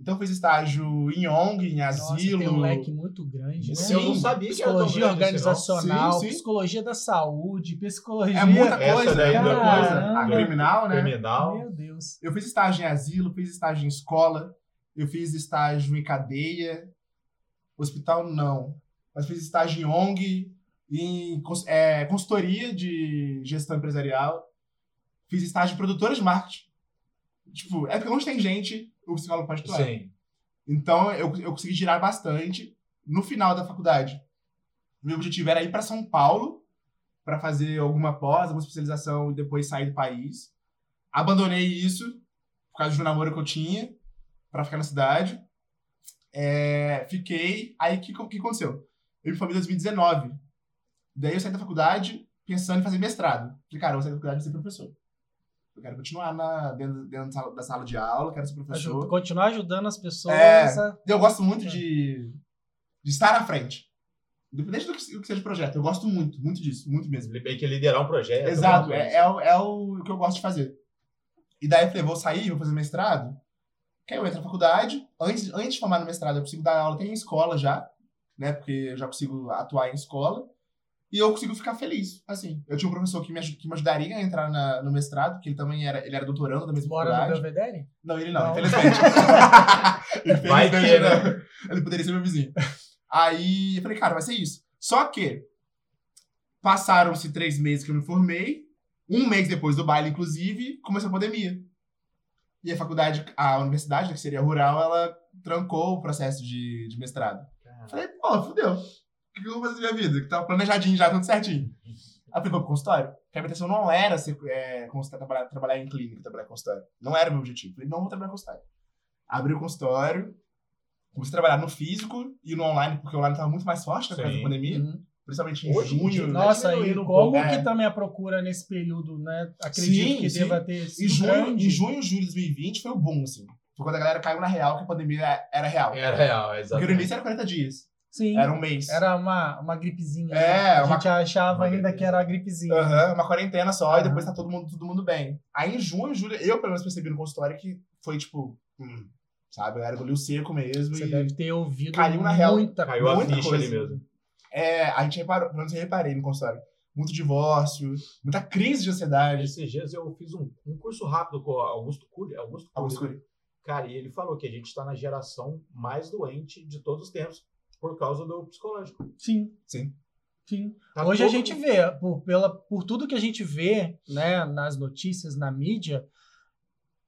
Então eu fiz estágio em ONG, em Nossa, asilo. tem um leque muito grande, né? Sim, eu não sabia que era Psicologia grande assim, organizacional, Sim, sim. psicologia da saúde, psicologia. É muita Essa coisa, daí é muita da coisa. A criminal, né? Criminal. Meu Deus. Eu fiz estágio em asilo, fiz estágio em escola, eu fiz estágio em cadeia, hospital não, mas fiz estágio em ONG, em é, consultoria de gestão empresarial, fiz estágio em produtora de marketing. Tipo, é porque onde tem gente, o psicólogo atuar. Sim. Então eu, eu consegui girar bastante. No final da faculdade, meu objetivo era ir para São Paulo para fazer alguma pós, alguma especialização e depois sair do país. Abandonei isso por causa de um namoro que eu tinha para ficar na cidade. É, fiquei. Aí o que, que aconteceu? Eu me formei em 2019. Daí eu saí da faculdade pensando em fazer mestrado. Falei, cara, eu vou sair da faculdade e ser professor. Eu quero continuar na, dentro, dentro da sala- de aula, quero ser professor. Continuar ajudando as pessoas. É. a- Eu gosto muito de, de estar à frente. Independente do que, do que seja o projeto. Eu gosto muito, muito disso, muito mesmo. Meio que liderar um projeto. Exato, é, é, o, é o que eu gosto de fazer. E daí eu falei, vou sair, vou fazer mestrado. Que aí eu entro na faculdade. Antes, antes de formar no mestrado, eu consigo dar aula até em escola já, né? Porque eu já consigo atuar em escola. E eu consigo ficar feliz, assim. Eu tinha um professor que me, que me ajudaria a entrar na- no mestrado, que ele também era, ele era doutorando da mesma Bora no faculdade. Belvedere? Não, ele não, Não. infelizmente. Vai infelizmente que, não. né? Ele poderia ser meu vizinho. Aí eu falei, cara, vai ser isso. Só que passaram-se três meses que eu me formei. Um mês depois do baile, inclusive, começou a pandemia. E a faculdade, a universidade, né, que seria rural, ela trancou o processo de, de mestrado. Eu falei, pô, fudeu. O que eu vou fazer da minha vida? Que tava planejadinho já, tudo certinho. Aí eu falei, vou pro consultório. Porque a minha intenção não era ser, é, trabalhar, trabalhar em clínica, trabalhar em consultório. Não era o meu objetivo. Falei, não vou trabalhar em consultório. Abri o consultório, comecei a trabalhar no físico e no online, porque o online tava muito mais forte né, por causa da pandemia. Uhum. Principalmente em Hoje junho. né? Nossa, e diminuindo um como pouco, que é. também a procura nesse período, né? Acredito Sim, que sim. deva ter sido Em junho, em junho, julho de 2020 foi o boom, assim. Foi quando a galera caiu na real que a pandemia era real. Era real, Porque no início era 40 dias. Sim. Era um mês. Era uma, uma gripezinha. É, né? A uma- gente achava uma ainda que era a gripezinha. Aham, uma quarentena só, e Aham. depois tá todo mundo, todo mundo bem. Aí em junho, julho, eu pelo menos percebi no consultório que foi tipo, hum, sabe, a galera engoliu seco mesmo. Você e deve ter ouvido Caiu na real. muita Caiu a muita ficha coisa. ali mesmo. É, a gente reparou, pelo menos eu reparei no consultório. Muito divórcio, muita crise de ansiedade. Esses dias eu fiz um, um curso rápido com o Augusto Cury. Augusto Cury. Augusto Cury. Cara, e ele falou que a gente está na geração mais doente de todos os tempos por causa do psicológico. Sim. Sim. Sim. Tá Hoje a gente vê, por, pela, por tudo que a gente vê né, nas notícias, na mídia,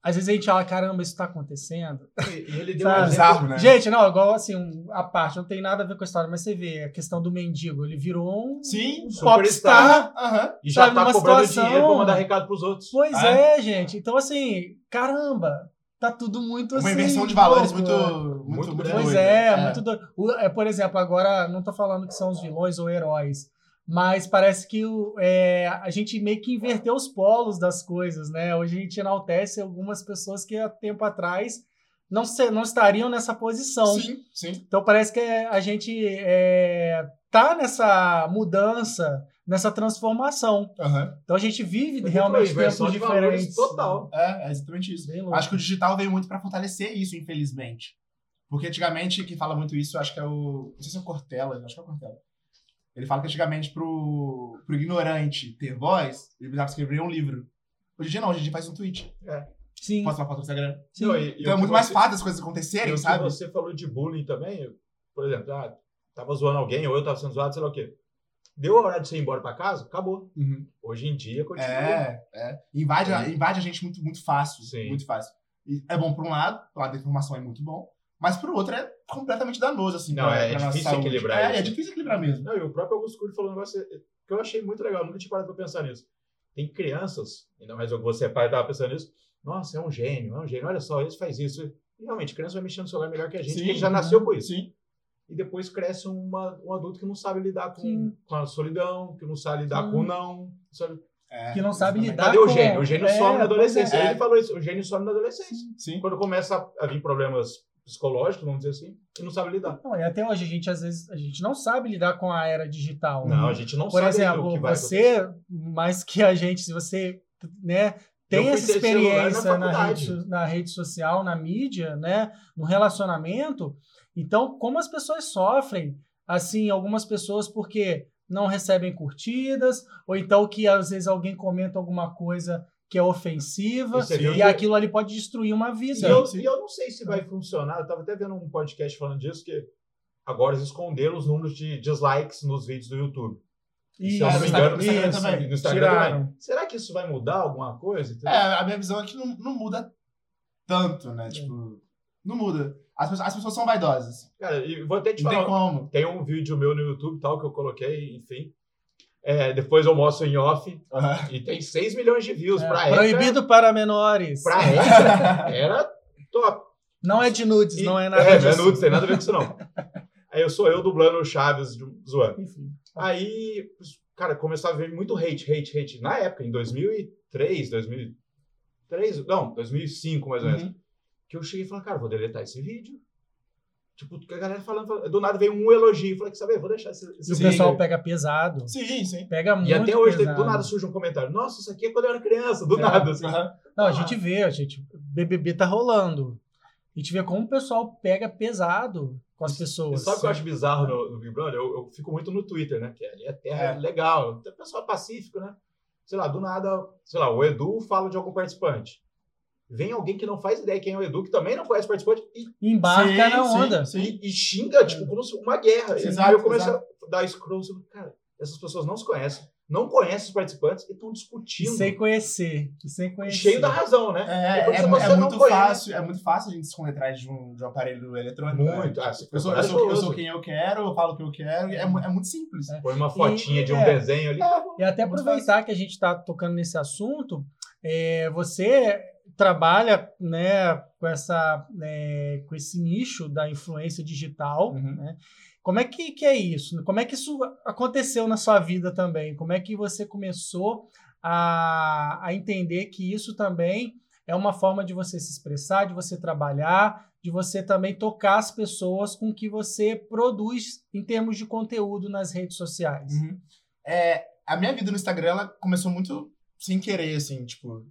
às vezes a gente fala, caramba, isso tá acontecendo. E e ele deu um. Bizarro, né? Gente, não, igual assim, um- a parte, não tem nada a ver com a história, mas você vê a questão do mendigo, ele virou um Sim, um superstar. popstar. Aham. E já tá cobrando situação- dinheiro pra mandar recado pros outros. Pois Ah. é, gente. Então, assim, caramba, tá tudo muito assim. Uma inversão de valores muito, é. muito, Muito muito, grande. Pois doida. é, muito doido. O- é, por exemplo, agora não tô falando que são os vilões ou heróis, mas parece que o- é, a gente meio que inverteu os polos das coisas, né? Hoje a gente enaltece algumas pessoas que há tempo atrás não, se- não estariam nessa posição. Sim, sim. Então parece que a gente é, tá nessa mudança, nessa transformação. Aham. Então a gente vive Foi realmente inversão tempos de valores diferentes. Total. É, é exatamente isso. Bem louco. Acho que o digital veio muito pra fortalecer isso, infelizmente. Porque antigamente, quem fala muito isso, eu acho que é o. Não sei se é o Cortella, acho que é o Cortella. Ele fala que antigamente pro, pro ignorante ter voz, ele precisava escrever um livro. Hoje em dia não, hoje em dia faz um tweet. Sim, Posta uma foto no Instagram. sim. Não, e- Então é muito que mais você- fácil as coisas acontecerem, sabe? você falou de bullying também, por exemplo, ah, tava zoando alguém, ou eu tava sendo zoado, sei lá o quê. Deu a hora de você ir embora pra casa, acabou. Uhum. Hoje em dia, continua. É, é. Invade, a- invade a gente muito, muito fácil. Sim. Muito fácil. E é bom por um lado, o lado da informação é muito bom, mas por outro é completamente danoso, assim. Não, pra- é pra nossa difícil saúde. equilibrar É, isso. é difícil equilibrar mesmo. Não, e o próprio Augusto Cury falou um negócio que eu achei muito legal, eu nunca tinha parado pra pensar nisso. Tem crianças, ainda mais eu que você é pai, tava pensando nisso, nossa, é um gênio, é um gênio, olha só, ele faz isso. E realmente, criança vai mexer no celular melhor que a gente, porque ele já nasceu com isso. Sim. E depois cresce uma, um adulto que não sabe lidar com, Sim. com a solidão, que não sabe lidar Sim. com o não. sabe? É, Que não sabe exatamente. lidar. Cadê o com- gênio? O gênio É, some na pois adolescência. é. Ele falou isso, o gênio some na adolescência. Sim. Quando começa a vir problemas psicológicos, vamos dizer assim, e não sabe lidar. Não, e até hoje a gente às vezes a gente não sabe lidar com a era digital. Não, a gente não Por sabe exemplo, o que vai você, mais que a gente, se você né, tem essa na experiência na, faculdade. rede, na rede social, na mídia, né, no relacionamento, então como as pessoas sofrem, assim, algumas pessoas porque não recebem curtidas, ou então que às vezes alguém comenta alguma coisa que é ofensiva, E viu e que- aquilo ali pode destruir uma vida. E eu, e eu não sei se vai funcionar. Eu tava até vendo um podcast falando disso, que agora eles esconderam os números de dislikes nos vídeos do YouTube. Isso, se eu não me engano, no Instagram isso, também. No Instagram também. Será que isso vai mudar alguma coisa? É, a minha visão é que não, não muda tanto, né? Tipo, não muda. As pessoas, as pessoas são vaidosas. Cara, e vou até te Não tem falar. como. Tem um vídeo meu no YouTube tal que eu coloquei, enfim. É, depois eu mostro em off e tem 6 milhões de views. É, pra época, proibido para menores. pra época, era top. Não é de nudes, E- não é nada É, disso. não é nudes, tem nada a ver com isso não. Aí eu sou eu dublando o Chaves de- zoando. Enfim. Aí, cara, começou a ver muito hate, hate, hate. Na época, em 2003, 2003, não, 2005 mais ou menos. Uhum. Que eu cheguei e falei, cara, vou deletar esse vídeo. Tipo, que a galera falando, do nada veio um elogio. Falei, que saber, vou deixar esse, esse E o pessoal pega pesado. Sim, sim. Pega muito E até hoje, pesado. do nada surge um comentário. Nossa, isso aqui é quando eu era criança, do É. nada. Assim. Aham. Não, a gente vê, a gente. BBB tá rolando. A gente vê como o pessoal pega pesado com as E pessoas. sabe o que eu acho bizarro no, no Big Brother? Eu, eu fico muito no Twitter, né? Que ali é terra É. legal. Tem pessoal pacífico, né? Sei lá, do nada, sei lá, o Edu fala de algum participante. Vem alguém que não faz ideia quem é o Edu, que também não conhece o participante, e, Embarca Sim, na sim, onda. sim. e- e xinga, tipo, como se uma guerra. E Exato, aí eu comecei exato. a dar scroll, assim, cara, essas pessoas não se conhecem, não conhecem os participantes e estão E discutindo. sem conhecer. E sem conhecer. Cheio da razão, né? É, é, é não muito conhece- fácil, é muito fácil a gente se esconder atrás de um, de um aparelho eletrônico. né? Muito. Ah, você Eu sou, eu, sou, eu sou quem eu quero, eu falo o que eu quero, e é, é muito simples. É. Põe uma fotinha de um é. desenho ali. E até aproveitar que a gente está tocando nesse assunto, é, você trabalha né, com, essa, né, com esse nicho da influência digital. Uhum. né? Como é que, que é isso? Como é que isso aconteceu na sua vida também? Como é que você começou a, a entender que isso também é uma forma de você se expressar, de você trabalhar, de você também tocar as pessoas com que você produz em termos de conteúdo nas redes sociais? Uhum. É, a minha vida no Instagram ela começou muito sem querer, assim, tipo.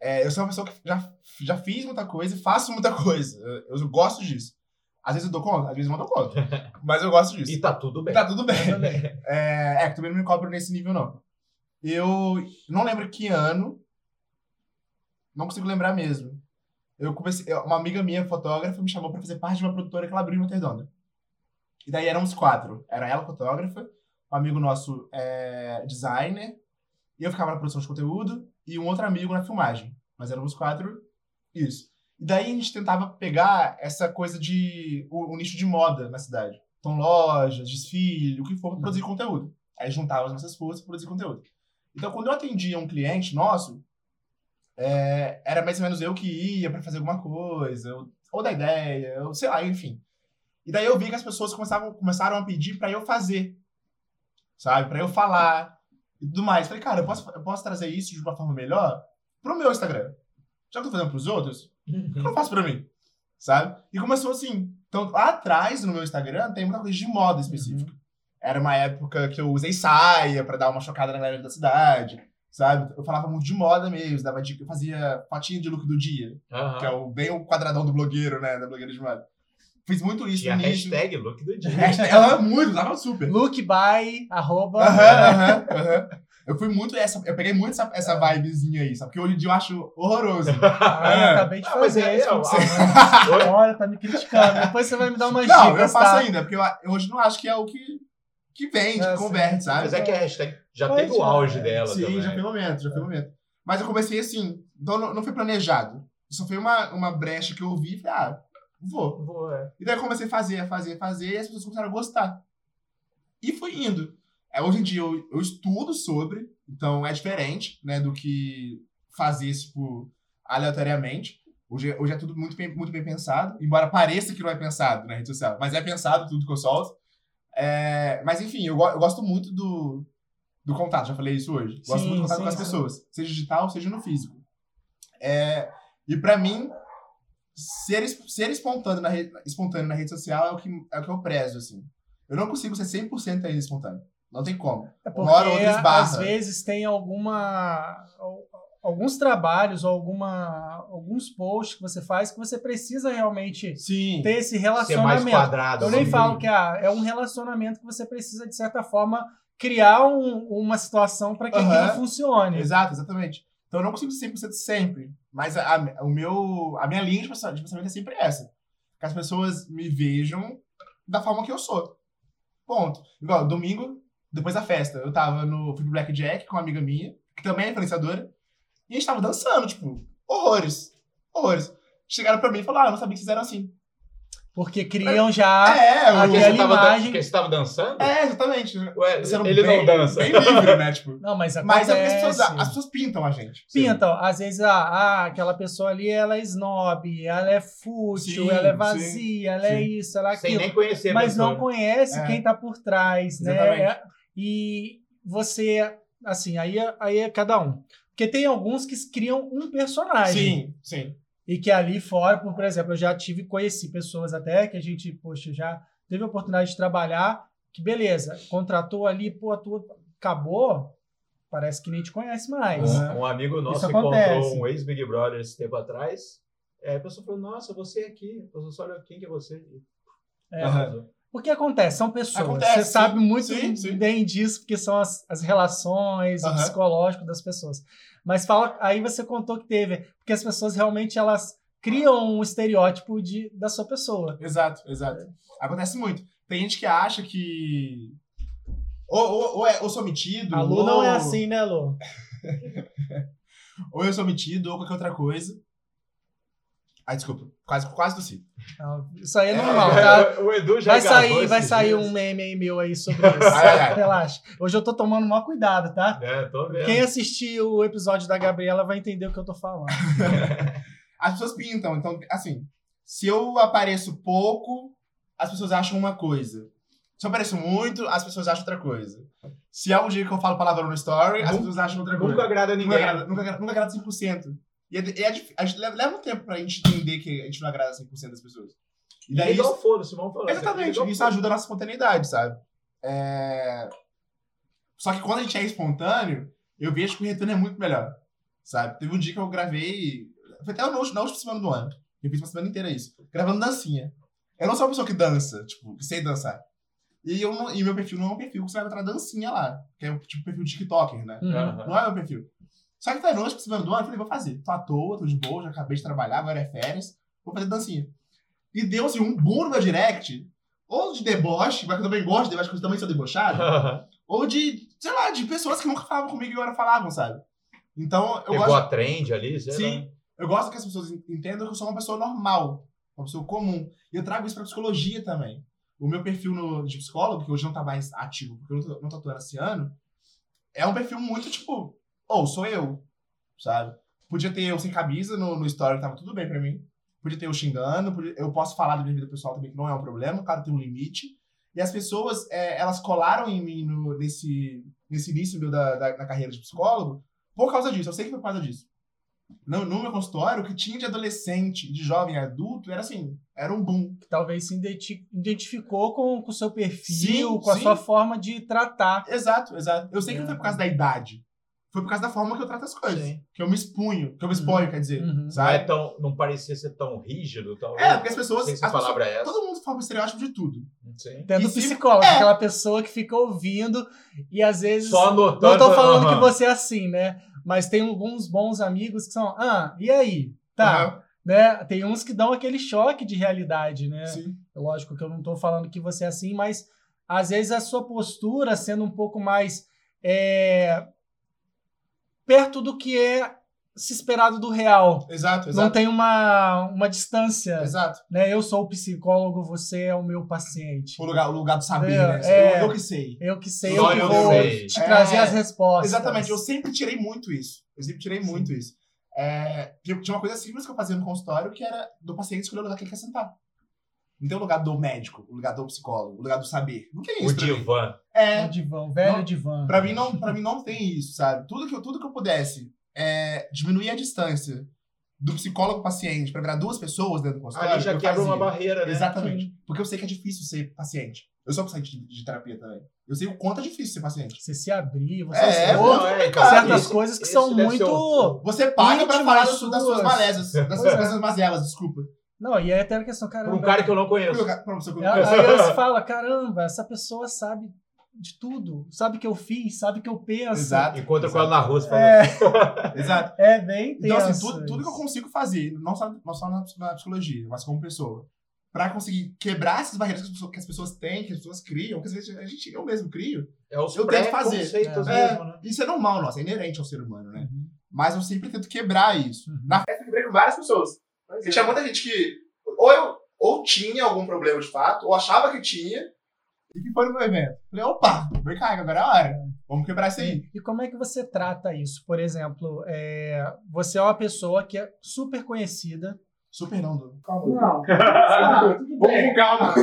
É, eu sou uma pessoa que já, já fiz muita coisa e faço muita coisa. Eu, eu gosto disso. Às vezes eu dou conta, às vezes eu não dou conta. mas eu gosto disso. E tá tudo bem. Tá tudo bem. Também. É, é, que também não me cobro nesse nível, não. Eu não lembro que ano. Não consigo lembrar mesmo. Eu comecei. Uma amiga minha, fotógrafa, me chamou pra fazer parte de uma produtora que ela abriu em Redonda. E daí éramos quatro. Era ela, fotógrafa, um amigo nosso, é, designer, e eu ficava na produção de conteúdo, e um outro amigo na filmagem. Mas éramos quatro, isso. E daí a gente tentava pegar essa coisa de. o, o nicho de moda na cidade. Então, lojas, desfile, o que for, pra produzir conteúdo. Aí juntava as nossas forças pra produzir conteúdo. Então, quando eu atendia um cliente nosso, é, era mais ou menos eu que ia pra fazer alguma coisa, ou, ou da ideia, ou sei lá, enfim. E daí eu vi que as pessoas começavam, começaram a pedir pra eu fazer, sabe? Pra eu falar e tudo mais. Falei, cara, eu posso, eu posso trazer isso de uma forma melhor pro meu Instagram. Já que eu tô fazendo pros outros, que eu não faço pra mim? Sabe? E começou assim. Então, lá atrás no meu Instagram tem muita coisa de moda específica. Era uma época que eu usei saia pra dar uma chocada na galera da cidade, sabe? Eu falava muito de moda mesmo, dava dica, eu fazia fotinha de look do dia, Aham. que é o, bem o quadradão do blogueiro, né? Da blogueira de moda. Fiz muito isso Tinha no início. hashtag look do dia. Hashtag- Ela muito, usava super. Look by, arroba. Aham, aham, aham. Eu fui muito essa, eu peguei muito essa, essa vibezinha aí, sabe? Porque hoje em dia eu acho horroroso. Ah, eu É. acabei de Ah, mas fazer é, isso. a- você. a- Olha, tá me criticando. Depois você vai me dar umas Não, eu faço tá? ainda, porque eu, eu hoje não acho que é o que, que vende, É, que sim. converte, sabe? Mas é que a hashtag já Pode, teve o auge é. dela Sim, também. já foi o momento, já foi o momento. Mas eu comecei assim, então não, não foi planejado. Só foi uma, uma brecha que eu vi e falei, ah, vou. Vou, é. E daí eu comecei a fazer, a fazer, a fazer, e as pessoas começaram a gostar. E fui indo. É, hoje em dia eu, eu estudo sobre, então é diferente, né, do que fazer, tipo, aleatoriamente. Hoje, hoje é tudo muito bem, muito bem pensado, embora pareça que não é pensado na rede social, mas é pensado tudo que eu solto. É, mas enfim, eu, eu gosto muito do, do contato, já falei isso hoje. Gosto Sim, muito do contato sim, com as sim. pessoas, seja digital, seja no físico. É, e pra mim, ser, ser espontâneo, na rede, espontâneo na rede social é o, que, é o que eu prezo, assim. Eu não consigo ser 100% ainda espontâneo. Não tem como. É Uma hora ou porque outra esbarra. às vezes tem alguma al- alguns trabalhos ou alguma alguns posts que você faz que você precisa realmente Sim. ter esse Ser mais relacionamento. quadrado. Eu nem assim. falo que ah, é um relacionamento que você precisa de certa forma criar um- uma situação para que Aham. aquilo funcione. Exato, exatamente. Então eu não consigo ser 100% sempre. Mas a, a- o meu, a minha linha de pensamento é sempre essa. Que as pessoas me vejam da forma que eu sou. Ponto. Igual, domingo, depois da festa, eu tava no fui pro Blackjack com uma amiga minha, que também é influenciadora, e a gente tava dançando, tipo, horrores. Horrores. Chegaram pra mim e falaram, ah, eu não sabia que vocês eram assim. Porque criam já é, o... porque aquela você tava, dan- imagem- porque você tava dançando? é, exatamente. Ué, ele bem- não dança. Bem livre, né? Tipo. Não, mas acontece. Mas é porque as pessoas, as pessoas pintam a gente. Pintam. Às vezes, ah, ah, aquela pessoa ali, ela é snob, ela é fútil, Sim, ela é sim, vazia, ela é sim. isso, ela é Sem aquilo. nem conhecer a mas não conhece É. quem tá por trás, né? Exatamente. É- E você, assim, aí, é- aí é cada um. Porque tem alguns que criam um personagem. Sim, sim. E que ali fora, por, por exemplo, eu já tive, conheci pessoas até que a gente, poxa, já teve a oportunidade de trabalhar, que beleza, contratou ali, pô, tu acabou, parece que nem te conhece mais. Um, um amigo nosso encontrou um ex-Big Brother esse tempo atrás. É, a pessoa falou, nossa, você aqui. A pessoa só olha, quem que é você? É. Aham. Porque acontece, são pessoas. Acontece, Você sim. sabe muito Sim, sim. bem disso, porque são as, as relações, o Aham. psicológico das pessoas. Mas fala, aí você contou que teve, porque as pessoas realmente elas criam um estereótipo de, da sua pessoa. Exato, exato. Acontece muito. Tem gente que acha que. Ou, ou, ou, é, ou sou metido. A Lu ou, não é assim, né, Lu? Ou eu sou metido, ou qualquer outra coisa. Ai, desculpa. Quase, quase tossi. Isso aí é normal, tá? o Edu já Vai sair, vai sair um meme aí meu aí sobre isso. Ai, ai. Relaxa. Hoje eu tô tomando maior cuidado, tá? É, tô vendo. Quem assistiu o episódio da Gabriela vai entender o que eu tô falando. As pessoas pintam. Então, assim, se eu apareço pouco, as pessoas acham uma coisa. Se eu apareço muito, as pessoas acham outra coisa. Se é um dia que eu falo palavrão no story, as Nunca- pessoas acham outra Nunca coisa. agrada Nunca ninguém. agrada, nunca, agrada- nunca agrada 100%. E é, é dif- a gente leva, leva um tempo pra gente entender que a gente não agrada 100% das pessoas. E daí igual isso, foda-se, vamos falar. exatamente, Igual isso ajuda a nossa espontaneidade, sabe? É... Só que quando a gente é espontâneo, eu vejo que o retorno é muito melhor, sabe? Teve um dia que eu gravei, foi até na última, na última semana do ano, eu fiz uma semana inteira isso, gravando dancinha. Eu não sou uma pessoa que dança, tipo, que sei dançar. E, eu não- e meu perfil não é um perfil que você vai encontrar dancinha lá, que é o tipo perfil TikToker, né? Uhum. Não é meu perfil. Só que na última semana do ano, eu falei, vou fazer. Tô à toa, tô de boa, já acabei de trabalhar, agora é férias, vou fazer dancinha. E deu, assim, um boom no meu direct, ou de deboche, mas que eu também gosto de deboche, porque eu também sou debochado, ou de, sei lá, de pessoas que nunca falavam comigo e agora falavam, sabe? Então, eu Pegou gosto, a trend ali, sei Sim. lá. eu gosto que as pessoas entendam que eu sou uma pessoa normal, uma pessoa comum. E eu trago isso pra psicologia também. O meu perfil no, de psicólogo, que hoje não tá mais ativo, porque eu não tô, não tô atuando esse ano, é um perfil muito tipo, ou sou eu, sabe? Podia ter eu sem camisa no, no story, que tava tudo bem pra mim. Podia ter eu xingando, podia- eu posso falar da minha vida pessoal também, que não é um problema, claro, tem um limite. E as pessoas, é, elas colaram em mim no- nesse, nesse início meu da, da, da carreira de psicólogo por causa disso. Eu sei que foi por causa disso. No, no meu consultório, o que tinha de adolescente, de jovem adulto, era assim, era um boom. que talvez se identi- identificou com o seu perfil, Sim, com a sim. sua forma de tratar. Exato, exato. Eu sei que não foi por causa da idade. Foi por causa da forma que eu trato as coisas. Sim. Que eu me expunho, que eu me exponho, quer dizer. Uhum. Não, é Sabe? tão, não parecia ser tão rígido, talvez. É, porque as pessoas. As palavra pessoas- é essa. Todo mundo forma estereótipo de tudo. Sim. Tendo E se- psicólogo, é. aquela pessoa que fica ouvindo e às vezes. Só anotando. não tô falando que você é assim, né? Mas tem alguns bons amigos que são, ah, e aí? Tá. Né? Tem uns que dão aquele choque de realidade, né? Sim. Lógico que eu não tô falando que você é assim, mas às vezes a sua postura sendo um pouco mais é, perto do que é se esperado do real. Exato, Não exato. tem uma, uma distância, Exato. né? Eu sou o psicólogo, você é o meu paciente. O lugar, o lugar do saber, É, né? é. Eu, eu que sei. Eu que sei, Só eu que eu vou sei. te É, trazer as respostas. Exatamente, eu sempre tirei muito isso. Eu sempre tirei Sim. muito isso. É, tinha tinha uma coisa simples que eu fazia no consultório que era do paciente escolher o lugar que ele quer sentar. Não tem o lugar do médico, o lugar do psicólogo, o lugar do saber. Não tem O isso. mim. divã. É, O divã, o velho Não, divã. Pra mim não, pra mim não tem isso, sabe? Tudo que, eu- tudo que eu pudesse é, diminuir a distância do psicólogo paciente pra virar duas pessoas dentro do consultório, Ali já eu quebra uma barreira, né? Exatamente. Porque eu sei que é difícil ser paciente. Eu sou paciente de, de terapia também. Eu sei o quanto é difícil ser paciente. Você se abrir, você É, expor não, é, cara, certas esse- coisas que são ser muito. o- Você paga pra Íntimas falar das, das suas malézias, das É. suas coisas mazelas, desculpa. Não, e aí até a questão, caramba. Um cara que eu não conheço. Pra você- Aí aí você fala, caramba, essa pessoa sabe de tudo. Sabe o que eu fiz, sabe o que eu penso. Exato. Encontra com ela na rua, fala, É, Exato. é bem Então, assim, tenso tudo, tudo que eu consigo fazer, não só, não só na, na psicologia, mas como pessoa, pra conseguir quebrar essas barreiras que as pessoas, que as pessoas têm, que as pessoas criam, que às vezes a gente, eu mesmo crio. é os Eu tento fazer. É, mesmo, né? Isso é normal, nossa, é inerente ao ser humano, né? Uhum. Mas eu sempre tento quebrar isso. Uhum. Na festa eu quebrei com várias pessoas. Porque tinha muita gente que ou eu ou tinha algum problema de fato, ou achava que tinha, e que foi no meu evento. Falei, opa, vem cá, agora é a hora. Vamos quebrar isso aí. E como é que você trata isso? Por exemplo, é, você é uma pessoa que é super conhecida. Super não, Du. Não. Ah, tudo Vamos com calma.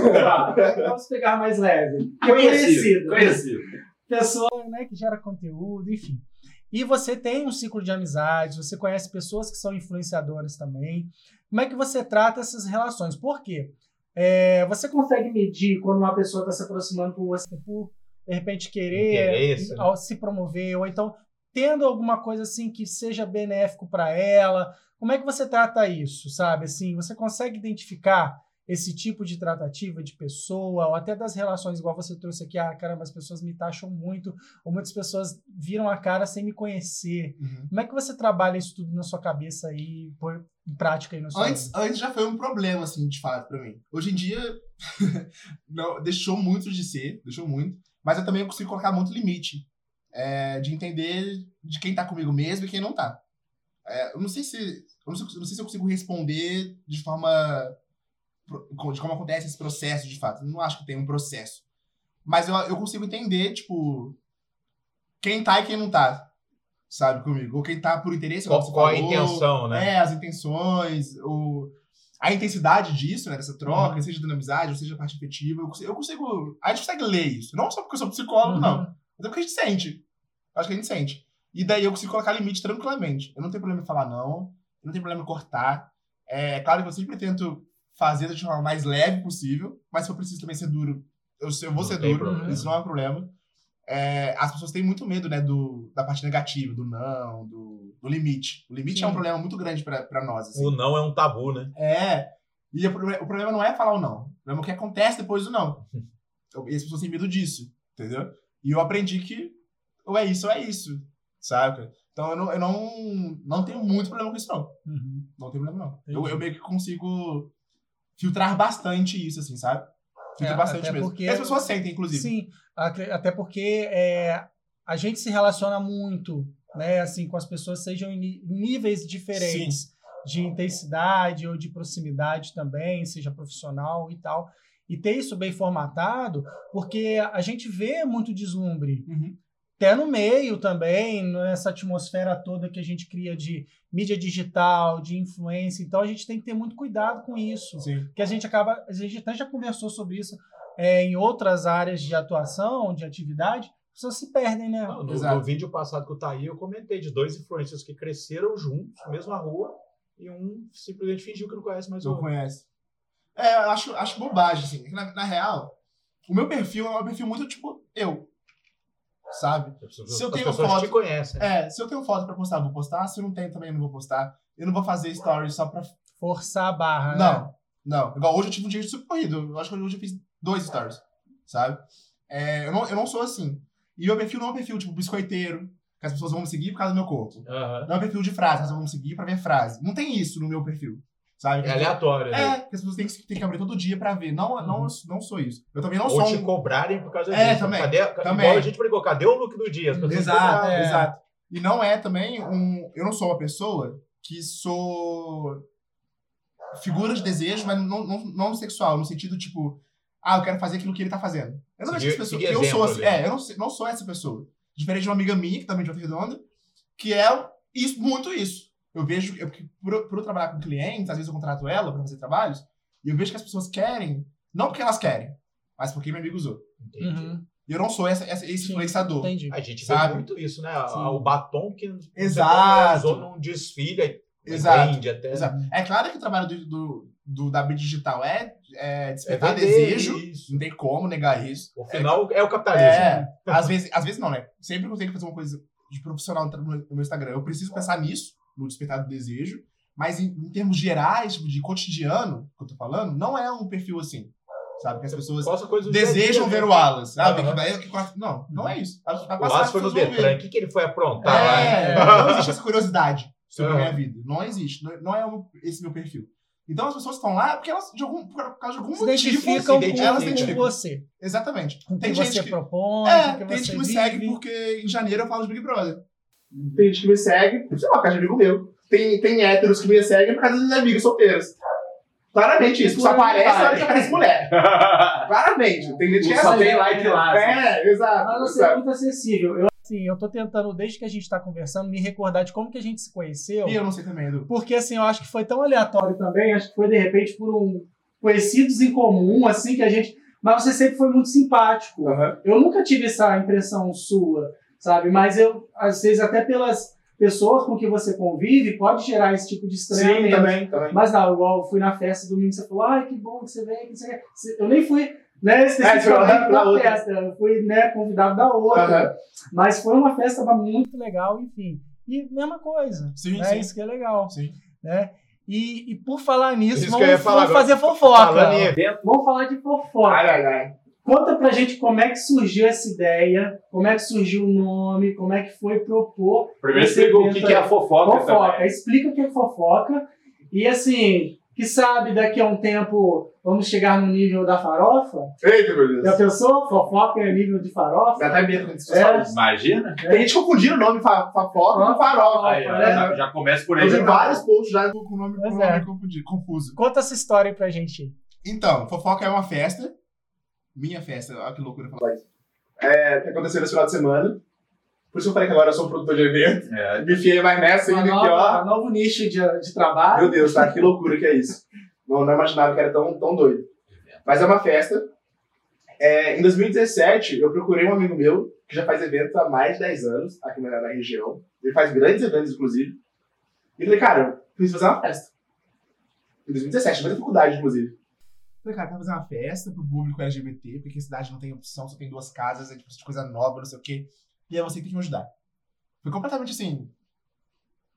Vamos pegar mais leve. É conhecido. Conhecido. Pessoa né, que gera conteúdo, enfim. E você tem um ciclo de amizades, você conhece pessoas que são influenciadoras também. Como é que você trata essas relações? Por quê? É, você consegue medir quando uma pessoa está se aproximando por você por, de repente, querer né? ao se promover, ou então tendo alguma coisa assim que seja benéfico para ela. Como é que você trata isso, sabe? Assim, você consegue identificar esse tipo de tratativa de pessoa, ou até das relações, igual você trouxe aqui, ah, caramba, as pessoas me taxam muito, ou muitas pessoas viram a cara sem me conhecer. Uhum. Como é que você trabalha isso tudo na sua cabeça e põe em prática aí no seu Antes, antes já foi um problema, assim, de fato, pra mim. Hoje em dia, não, deixou muito de ser, deixou muito. Mas eu também consigo colocar muito limite. é, de entender de quem tá comigo mesmo e quem não tá. É, eu não sei se. Eu não sei, eu não sei se eu consigo responder de forma. De como acontece esse processo, de fato. Eu não acho que tem um processo. Mas eu, eu consigo entender, tipo. Quem tá e quem não tá. Sabe, comigo. Ou quem tá por interesse, Qual, qual a intenção, né? é, as intenções, a intensidade disso, né, dessa troca, seja da amizade, ou seja a parte afetiva. Eu consigo, eu consigo- A gente consegue ler isso. Não só porque eu sou psicólogo, Uhum. não. Mas é porque a gente sente. Eu Acho que a gente sente. E daí eu consigo colocar limite tranquilamente. Eu não tenho problema em falar não, eu não tenho problema em cortar. É claro que eu sempre tento fazer de forma mais leve possível, mas se eu preciso também ser duro, eu, eu vou Não ser tem duro, problema. isso não é um problema. É, as pessoas têm muito medo, né, do, da parte negativa, do não, do, do limite. O limite Sim. é um problema muito grande pra pra nós, assim. O não é um tabu, né? É. E o problema, o problema não é falar o não. O problema é o que acontece depois do não. E as pessoas têm medo disso, entendeu? E eu aprendi que ou é isso ou é isso, sabe? Então eu não, eu não, não tenho muito problema com isso, não. Uhum. Não tenho problema, não. Eu, eu meio que consigo filtrar bastante isso, assim, sabe? Filtra É, bastante mesmo. porque- E as pessoas sentem, inclusive. Sim, até porque é, a gente se relaciona muito, né, assim, com as pessoas, sejam em níveis diferentes de intensidade ou de proximidade também, seja profissional e tal. E ter isso bem formatado, porque a gente vê muito deslumbre. Uhum. Até no meio também, nessa atmosfera toda que a gente cria de mídia digital, de influência. Então a gente tem que ter muito cuidado com isso Sim. que a gente acaba, a gente até já conversou sobre isso é, em outras áreas de atuação, de atividade, as pessoas se perdem, né? Não, no, no vídeo passado que eu tá aí, eu comentei de dois influencers que cresceram juntos, mesma rua, e um simplesmente fingiu que não conhece mais o Não outro. conhece. É, eu acho, acho bobagem, assim. Na, na real, o meu perfil é um perfil muito, tipo, eu. Sabe? Se eu tenho foto- te conhecem. né? É, se eu tenho foto pra postar, eu vou postar. Se eu não tenho, também não vou postar. Eu não vou fazer stories só pra. Forçar a barra, né? Não, não. Igual hoje eu tive um dia super corrido. Eu acho que hoje eu fiz dois stories, sabe? É, eu, não, eu não sou assim. E meu perfil não é um perfil, tipo, biscoiteiro, que as pessoas vão me seguir por causa do meu corpo. Aham. Não é um perfil de frase, as pessoas vão me seguir pra ver frase. Não tem isso no meu perfil, sabe? É aleatório, né? É, que as pessoas têm que, têm que abrir todo dia pra ver. Não, não, Uhum. não sou isso. Eu também não Ou sou te um... cobrarem por causa É, disso. também. Cadê, Também. Igual a gente brincou, cadê o look do dia? As pessoas Exato, cobraram. é. exato. E não é também um. Eu não sou uma pessoa que sou figura de desejo, mas não, não, não no sexual, no sentido tipo, ah, eu quero fazer aquilo que ele tá fazendo. Eu não vejo essa pessoa. Eu exemplo sou assim, é, eu não, não sou essa pessoa. Diferente de uma amiga minha, que também é de Volta Redonda, que é isso, muito isso. Eu vejo, eu, que por, por eu trabalhar com clientes, às vezes eu contrato ela pra fazer trabalhos, e eu vejo que as pessoas querem, não porque elas querem, mas porque meu amigo usou. Entendi. Uhum, E eu não sou essa, essa- esse Sim, influenciador. entendi. A gente Sabe? vê muito isso, né? Sim. O batom que usou num desfile, Exato. Vende até. Exato. É claro que o trabalho do, do, do- da mídia digital é, é É despertar vender desejo. isso. Não tem como negar isso. O final é, o capitalismo. É, às vezes, às vezes não, né? Sempre que eu tenho que fazer uma coisa de profissional no meu Instagram, eu preciso pensar nisso, no despertar do desejo, mas em, em termos gerais, tipo, de cotidiano, que eu tô falando, não é um perfil assim. Sabe? Que as pessoas a desejam né? ver o Wallace. Ah, tem que Aham. ver que corta- Não, não é isso. Vai O passar, Wallace as foi no. Detran. O que, que ele foi aprontar lá? É, hein? não existe essa curiosidade sobre a Aham. minha vida. Não existe. Não, não é o- esse meu perfil. Então as pessoas estão lá porque elas, de algum, por causa de algum Se motivo, identificam se com, elas com identificam. você. Exatamente. Com o que Tem gente você que, propõe, é, com o que tem gente que me vive. segue porque em janeiro eu falo de Big Brother. Tem gente que me segue, sei lá, por causa de amigo meu. Tem, tem héteros que me seguem por causa dos amigos solteiros. Claramente isso. Só aparece na hora que aparece mulher. Claramente. Tem gente que é Só assim. tem like lá. assim. É, exato. Mas você é muito acessível. Eu, assim, eu tô tentando, desde que a gente tá conversando, me recordar de como que a gente se conheceu. E eu não sei também, Edu. Porque, assim, eu acho que foi tão aleatório também. Acho que foi, de repente, por um conhecidos em comum, assim, que a gente... Mas você sempre foi muito simpático. Aham. Eu nunca tive essa impressão sua, sabe? Mas eu, às vezes, até pelas pessoas com que você convive, pode gerar esse tipo de estranhamento. Sim, também, também. Mas não, igual eu fui na festa domingo, você falou, ai, que bom que você veio, que você... Eu nem fui, né, especificamente É, pra festa, eu fui, né, convidado da outra. Aham. Mas foi uma festa muito legal, enfim. E mesma coisa, Sim, né, sim. isso que é legal, Sim. né? E, e por falar nisso, Isso vamos, vamos fazer fofoca. Falando Vamos falar de fofoca. Ai, ai, ai. Conta pra gente como é que surgiu essa ideia, como é que surgiu o nome, como é que foi propor Primeiro explica o que, que é a fofoca, fofoca. também. Explica o que é fofoca. E assim, que sabe daqui a um tempo vamos chegar no nível da farofa? Eita, meu Já Deus. pensou? Fofoca é nível de farofa? Dá até medo quando você É. Imagina. Tem gente confundindo o nome fa- fofoca com farofa. Aí, né? já, já começa por aí. Eu vi já- vários posts já com o nome, com nome é. confuso. Conta essa história aí pra gente. Então, fofoca é uma festa. Minha festa, olha que loucura falar isso. É, que aconteceu nesse final de semana. Por isso eu falei que agora eu sou um produtor de evento. É, Me enfiei mais nessa ainda aqui, ó. novo nicho de, de trabalho. Meu Deus, tá? Que loucura que é isso. Não, não imaginava que era tão, tão doido. Mas é uma festa. É, em 2017, eu procurei um amigo meu que já faz evento há mais de 10 anos aqui na, na região. Ele faz grandes eventos, inclusive. E eu falei, cara, eu preciso fazer uma festa. Em 2017, na faculdade, inclusive. Eu Falei, cara, quero fazer uma festa pro público LGBT, porque a cidade não tem opção, só tem duas casas, é tipo de coisa nova, não sei o quê. E é você que tem que me ajudar. Foi completamente assim,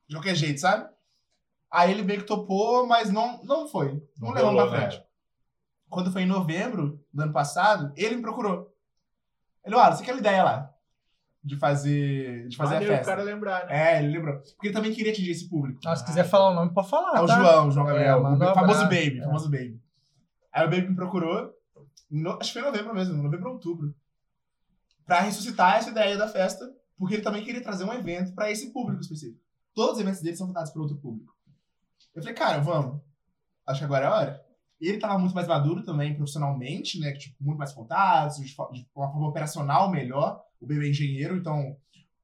de qualquer jeito, sabe? Aí ele meio que topou, mas não, não foi. Não, Não levou pra né? frente. Quando foi em novembro do ano passado, ele me procurou. Ele, olha, você quer ideia lá? De fazer, de fazer maneiro a o festa. cara lembrar, né? É, ele lembrou. Porque ele também queria atingir esse público. Ah, se quiser falar o nome, pode falar. É o tá? João, o João É, Gabriel. manda um o famoso abraço. Baby, É. famoso Baby. Aí o Baby me procurou, no- acho que foi em novembro mesmo, novembro ou outubro, pra ressuscitar essa ideia da festa, porque ele também queria trazer um evento pra esse público específico. Todos os eventos dele são voltados para outro público. Eu falei, cara, vamos. Acho que agora é a hora. Ele tava muito mais maduro também profissionalmente, né? Tipo, muito mais contatos, de de uma forma operacional melhor. O Baby é engenheiro, então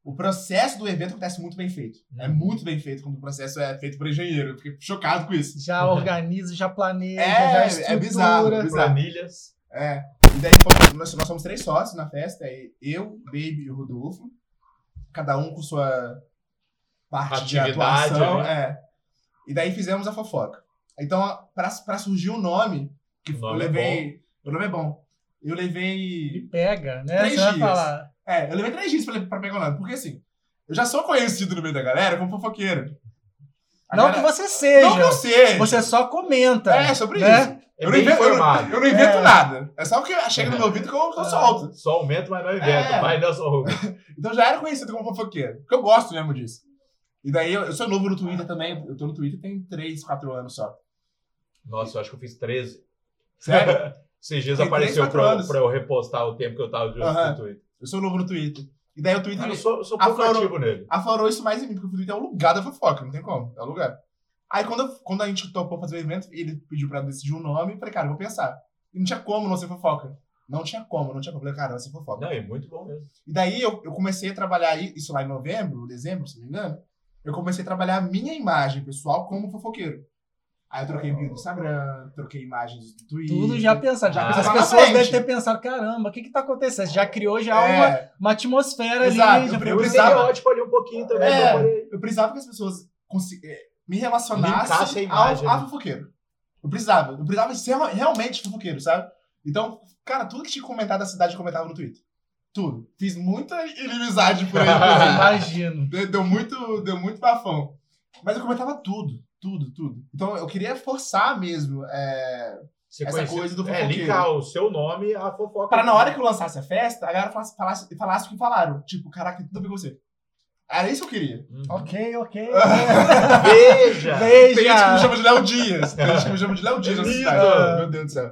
o processo do evento acontece muito bem feito. É muito bem feito quando o processo é feito por engenheiro. Eu fiquei chocado com isso. Já organiza, já planeja, É, já é estrutura. bizarro, bizarro. Planilhas. É. E daí nós, nós somos três sócios na festa, é eu, Baby e o Rodolfo. Cada um com sua parte de Atividade, atuação. né? É. E daí fizemos a fofoca. Então, pra, pra surgir o nome, que O eu nome é levei. o nome é bom. Eu E levei. pega, né? Três Você vai dias. falar. É, eu levei três dias pra, pra pegar o nome. Porque assim, eu já sou conhecido no meio da galera como fofoqueiro. A Não que galera- você seja. Não que eu seja. Você só comenta. É, sobre né? isso. É Eu não bem invento- informado. Eu não invento É. nada. É só o que chega no meu ouvido que eu, que eu solto. Só aumenta, mas não inventa. É. Vai, Nelson Rubens. Então já era conhecido como fofoqueiro. Porque eu gosto mesmo disso. E daí eu, eu sou novo no Twitter também. Eu tô no Twitter tem 3, 4 anos só. Nossa, eu acho que eu fiz 13. Sério? Esses dias Tem apareceu três, quatro pra, anos. pra eu repostar o tempo que eu tava no Twitter. Eu sou novo no Twitter. E daí o Twitter Mas eu sou, eu sou pouco Aflorou. ativo nele. aflorou isso mais em mim, porque o Twitter é o lugar da fofoca, não tem como. É o lugar. Aí quando, eu- quando a gente topou fazer o evento, ele pediu pra decidir um nome, eu falei, cara, eu vou pensar. E não tinha como não ser fofoca. Não tinha como, não tinha como. Eu falei, cara, vai ser fofoca. Não, é muito bom mesmo. E daí eu, eu comecei a trabalhar isso lá em novembro, dezembro, se não me engano. Eu comecei a trabalhar a minha imagem pessoal como fofoqueiro. Aí eu troquei vídeo do Instagram, troquei imagens do Twitter. Tudo já pensado. Já Ah. As pessoas devem ter pensado, caramba, o que que tá acontecendo? Já criou já É, uma, uma atmosfera Exato. ali. Já Eu precisava- estereótipo ali um pouquinho também. É. eu falei, eu precisava que as pessoas eh, me Limpasse relacionasse a imagem, ao, a né? fofoqueiro. Eu precisava. Eu precisava ser real- realmente fofoqueiro, sabe? Então, cara, tudo que tinha comentado da cidade eu comentava no Twitter. Tudo. Fiz muita inimizade por aí. Imagino. Deu, deu muito, deu muito bafão. Mas eu comentava tudo, tudo, tudo. Então eu queria forçar mesmo. É... Essa coisa do É, fofoqueiro. linkar o seu nome à fofoca. Pra na hora que eu lançasse a festa, a galera falasse, falasse, falasse o que falaram. Tipo, caraca, tem tudo a ver com você. Era isso que eu queria. Uhum. Ok, ok. Veja! Tem gente que me Veja. chama de Léo Dias. Tem gente que me chama de Léo Dias cidade. Meu Deus do céu.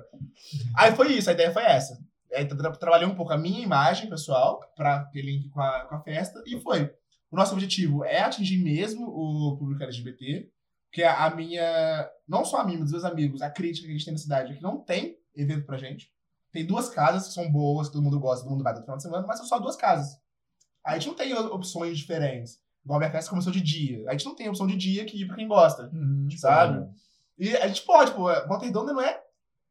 Aí foi isso, a ideia foi essa. Aí tra- trabalhei um pouco a minha imagem pessoal pra ter link com a, com a festa e foi. O nosso objetivo é atingir mesmo o público LGBT, que a, a minha, não só a minha, mas dos meus amigos, a crítica que a gente tem na cidade é que não tem evento pra gente. Tem duas casas que são boas, que todo mundo gosta, todo mundo vai no final de semana, mas são só duas casas. A gente não tem opções diferentes. Igual a minha festa começou de dia. A gente não tem opção de dia que ir pra quem gosta. Uhum. Sabe? E a gente pode, pô. Volta Redonda não é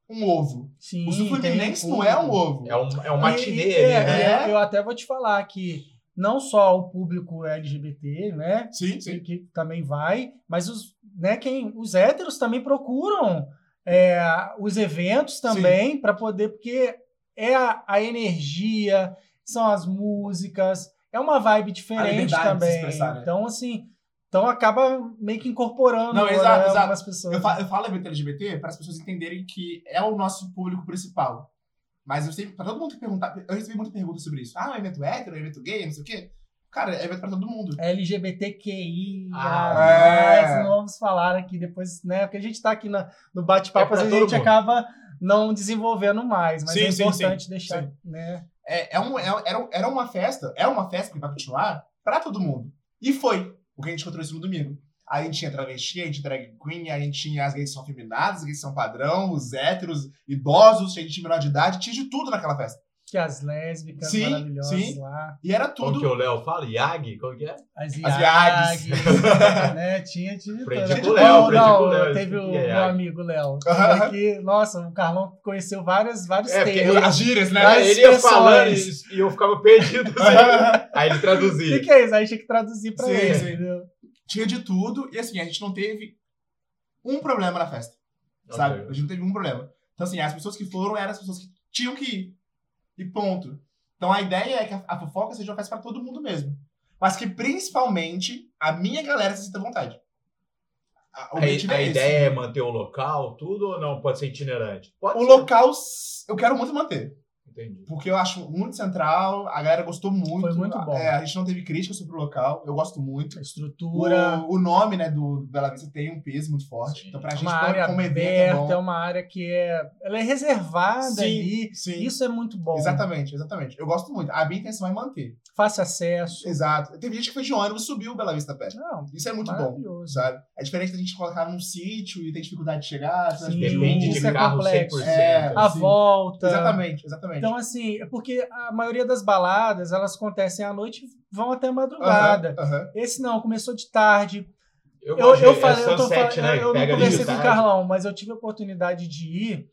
um ovo. Sim, O Sul Fluminense não é um ovo. É um, é um matinê E- ali, né? é, eu- até vou te falar que não só o público LGBT, né? Sim, que, sim. que também vai, mas os, né, quem, os héteros também procuram é, os eventos também para poder, porque é a, a energia, são as músicas, é uma vibe diferente também. né? Então, assim, então acaba meio que incorporando Não, né, exato, exato. algumas pessoas. Eu, fa eu falo evento LGBT para as pessoas entenderem que é o nosso público principal. Mas eu sempre, pra todo mundo que perguntar, eu recebi muita pergunta sobre isso. Ah, é um evento hétero, é um evento gay, não sei o quê. Cara, é evento pra todo mundo. LGBTQI, Ah, é. não vamos falar aqui depois, né? Porque a gente tá aqui na- no bate-papo, É a gente mundo. acaba não desenvolvendo mais, mas Sim, é sim, importante sim, deixar, sim. né? É, é um, é, era, era uma festa, é uma festa que vai continuar pra todo mundo. E foi o que a gente encontrou isso no domingo. Aí a gente tinha travesti, a gente tinha drag queen, a gente tinha as gays que são feminadas, as gays que são padrão, os héteros, idosos, a gente tinha menor de idade, tinha de tudo naquela festa. Que as lésbicas Sim, maravilhosas sim. lá, E era Como tudo. que o Léo fala? Yag? Como que é? as As Iags, né? Tinha, tinha. Aprendi tudo. com o Léo, Não, aprendi não, com o Léo, teve o é meu Iag. amigo Léo. Que, nossa, o Carlão conheceu vários, vários É, termos. As gírias, né? Ele ia expressões. falando e e eu ficava perdido. assim. Aí ele O traduzia. que, que é isso? Aí tinha que traduzir pra Sim, ele, sim. entendeu? tinha de tudo, e assim, a gente não teve um problema na festa, sabe? Ok. A gente não teve um problema. Então, assim, as pessoas que foram eram as pessoas que tinham que ir. E ponto. Então, a ideia é que a, a fofoca seja uma festa pra todo mundo mesmo. Mas que, principalmente, a minha galera se sinta à vontade. A, A, é ideia é manter o local, tudo ou não? Pode ser itinerante? Pode O ser. local, eu quero muito manter. Entendi. Porque eu acho muito central, a galera gostou muito. Foi muito bom. É, a gente não teve crítica sobre o local, eu gosto muito. A estrutura. O, o nome, né, do Bela Vista tem um peso muito forte. Sim. Então, pra gente, uma área como evento, aberta, é bom. é uma área que é. Ela é reservada Sim, ali. sim. Isso é muito bom. Exatamente, exatamente. Eu gosto muito. A minha intenção é manter. Fácil acesso. Exato. Teve gente que foi de ônibus e subiu o Bela Vista pé. Não, Isso é muito bom, maravilhoso. sabe? É diferente da gente colocar num sítio e ter dificuldade de chegar. Sim? Depende de é carro complexo. 100%. É, A Sim. volta. Exatamente, exatamente. Então, assim, é porque a maioria das baladas, elas acontecem à noite e vão até a madrugada. Esse não, começou de tarde. Eu, Eu, eu falei, é eu sunset, falando, né? eu não conversei com o. Carlão, mas eu tive a oportunidade de ir.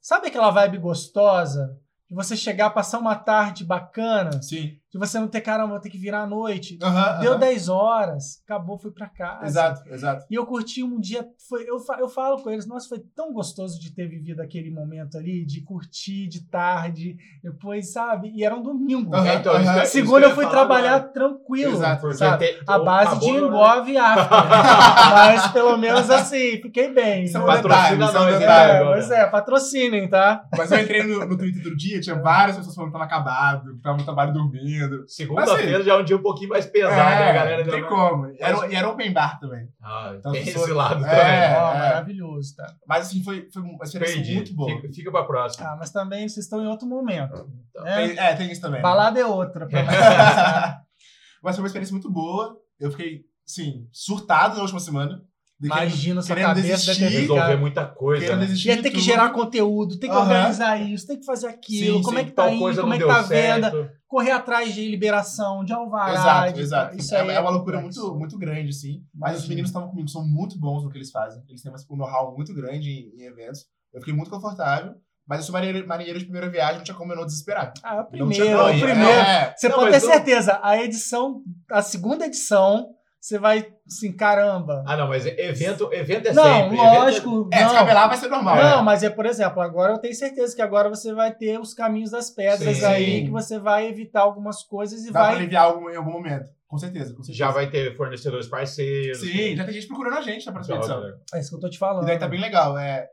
Sabe aquela vibe gostosa? De você chegar, passar uma tarde bacana, Sim. De você não ter, caramba, vou ter que virar à noite. Aham, Deu aham. 10 horas, acabou, fui pra casa. Exato, exato. E eu curti um dia, foi, eu, eu falo com eles, nossa, foi tão gostoso de ter vivido aquele momento ali, de curtir de tarde, depois, sabe? E era um domingo. Aham, É, então, que segunda eu fui trabalhar agora. tranquilo, Exato, sabe? tem- A base de engove after. Mas pelo menos assim, fiquei bem. É né? Patrocina é detalhe. É, agora. pois é, patrocinem, tá? Mas eu entrei no, no Twitter do dia, tinha várias pessoas falando que tava acabado, que tava no trabalho dormindo. Segunda-feira já é um dia um pouquinho mais pesado, né, é, galera? não tem Já- como. E era, e era open bar também. Ah, Então, tem se esse for- lado É, também. Ó, é. maravilhoso, tá? Mas assim, foi, foi uma experiência Perdi. muito boa. Fica, fica pra próxima. Ah, mas também vocês estão em outro momento. né? Tem- é, tem isso também. né? Balada é outra. pra Mas foi uma experiência muito boa. Eu fiquei, sim, surtado na última semana. Imagina querendo cabeça desistir, deve ter Resolver muita coisa. Né? de ter que gerar conteúdo, tem que Aham. organizar isso, tem que fazer aquilo, Sim, como sim, é que tá indo, como é que tá a venda, certo. correr atrás de liberação, de alvará. Exato, de- exato. Isso é, aí é uma loucura muito, muito grande, sim. Mas os meninos que estavam comigo são muito bons no que eles fazem. Eles têm um know-how muito grande em, em eventos. Eu fiquei muito confortável. Mas eu sou marinheiro, marinheiro de primeira viagem, não tinha como eu não desesperar. Ah, o Não tinha primeiro, o e- primeiro. É, Você Não, pode ter não- certeza, a edição, a segunda edição, você vai assim, caramba. Ah, não, mas evento, evento é não, sempre. lógico. É, não. descabelar vai ser normal. Não, é. mas é, por exemplo, agora eu tenho certeza que agora você vai ter os caminhos das pedras Sim. aí, que você vai evitar algumas coisas e Dá pra vai. aliviar algum, em algum momento. Com certeza, com certeza. Já vai ter fornecedores parceiros. Sim, já tem gente procurando a gente na próxima edição. É isso que eu tô te falando. E daí tá bem legal. É,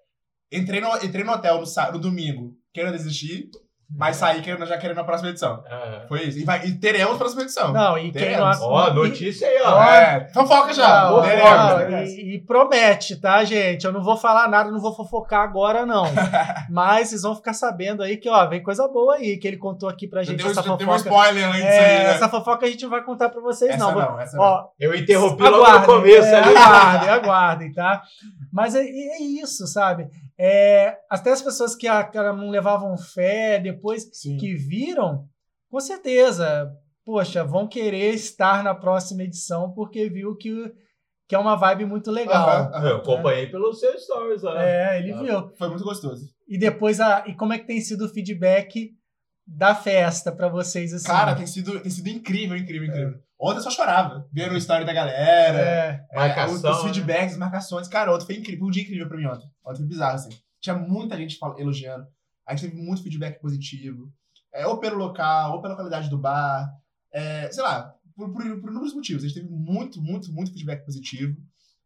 entrei, no, entrei no hotel no, no domingo, querendo desistir, mas saí querendo, já querendo a próxima edição. Ah. Foi isso. E, vai, e teremos a próxima edição. Não, e quem não. Teremos. Ó, notícia aí, ó. É, fofoca já. Não, teremos, não, teremos. e, e promete, tá, gente? Eu não vou falar nada, não vou fofocar agora, não. Mas vocês vão ficar sabendo aí que, ó, vem coisa boa aí, que ele contou aqui pra gente deu, essa já deu um fofoca. spoiler antes É, aí, né? essa fofoca a gente não vai contar pra vocês, Essa não. não, essa não. Ó, Eu interrompi logo no aguardem, começo é, ali. aguardem, aguardem, tá? Mas é, é isso, sabe? É, até as pessoas que, a- não levavam fé, depois Sim. que viram, com certeza, poxa, vão querer estar na próxima edição porque viu que, que é uma vibe muito legal. Aham. Eu acompanhei pelos seus stories lá. É, ele Ah. viu. Foi muito gostoso. E depois, a, e como é que tem sido o feedback da festa pra vocês, assim? Cara, tem sido, tem sido incrível, incrível, incrível. Ontem eu só chorava, vendo o story da galera. é, É, Marcação, os, os né? feedbacks, as marcações. Cara, ontem foi incrível. Foi um dia incrível pra mim ontem. Ontem foi bizarro, assim. Tinha muita gente elogiando. A gente teve muito feedback positivo. É, ou pelo local, ou pela qualidade do bar. É, sei lá, por, por, por inúmeros motivos. A gente teve muito, muito, muito feedback positivo.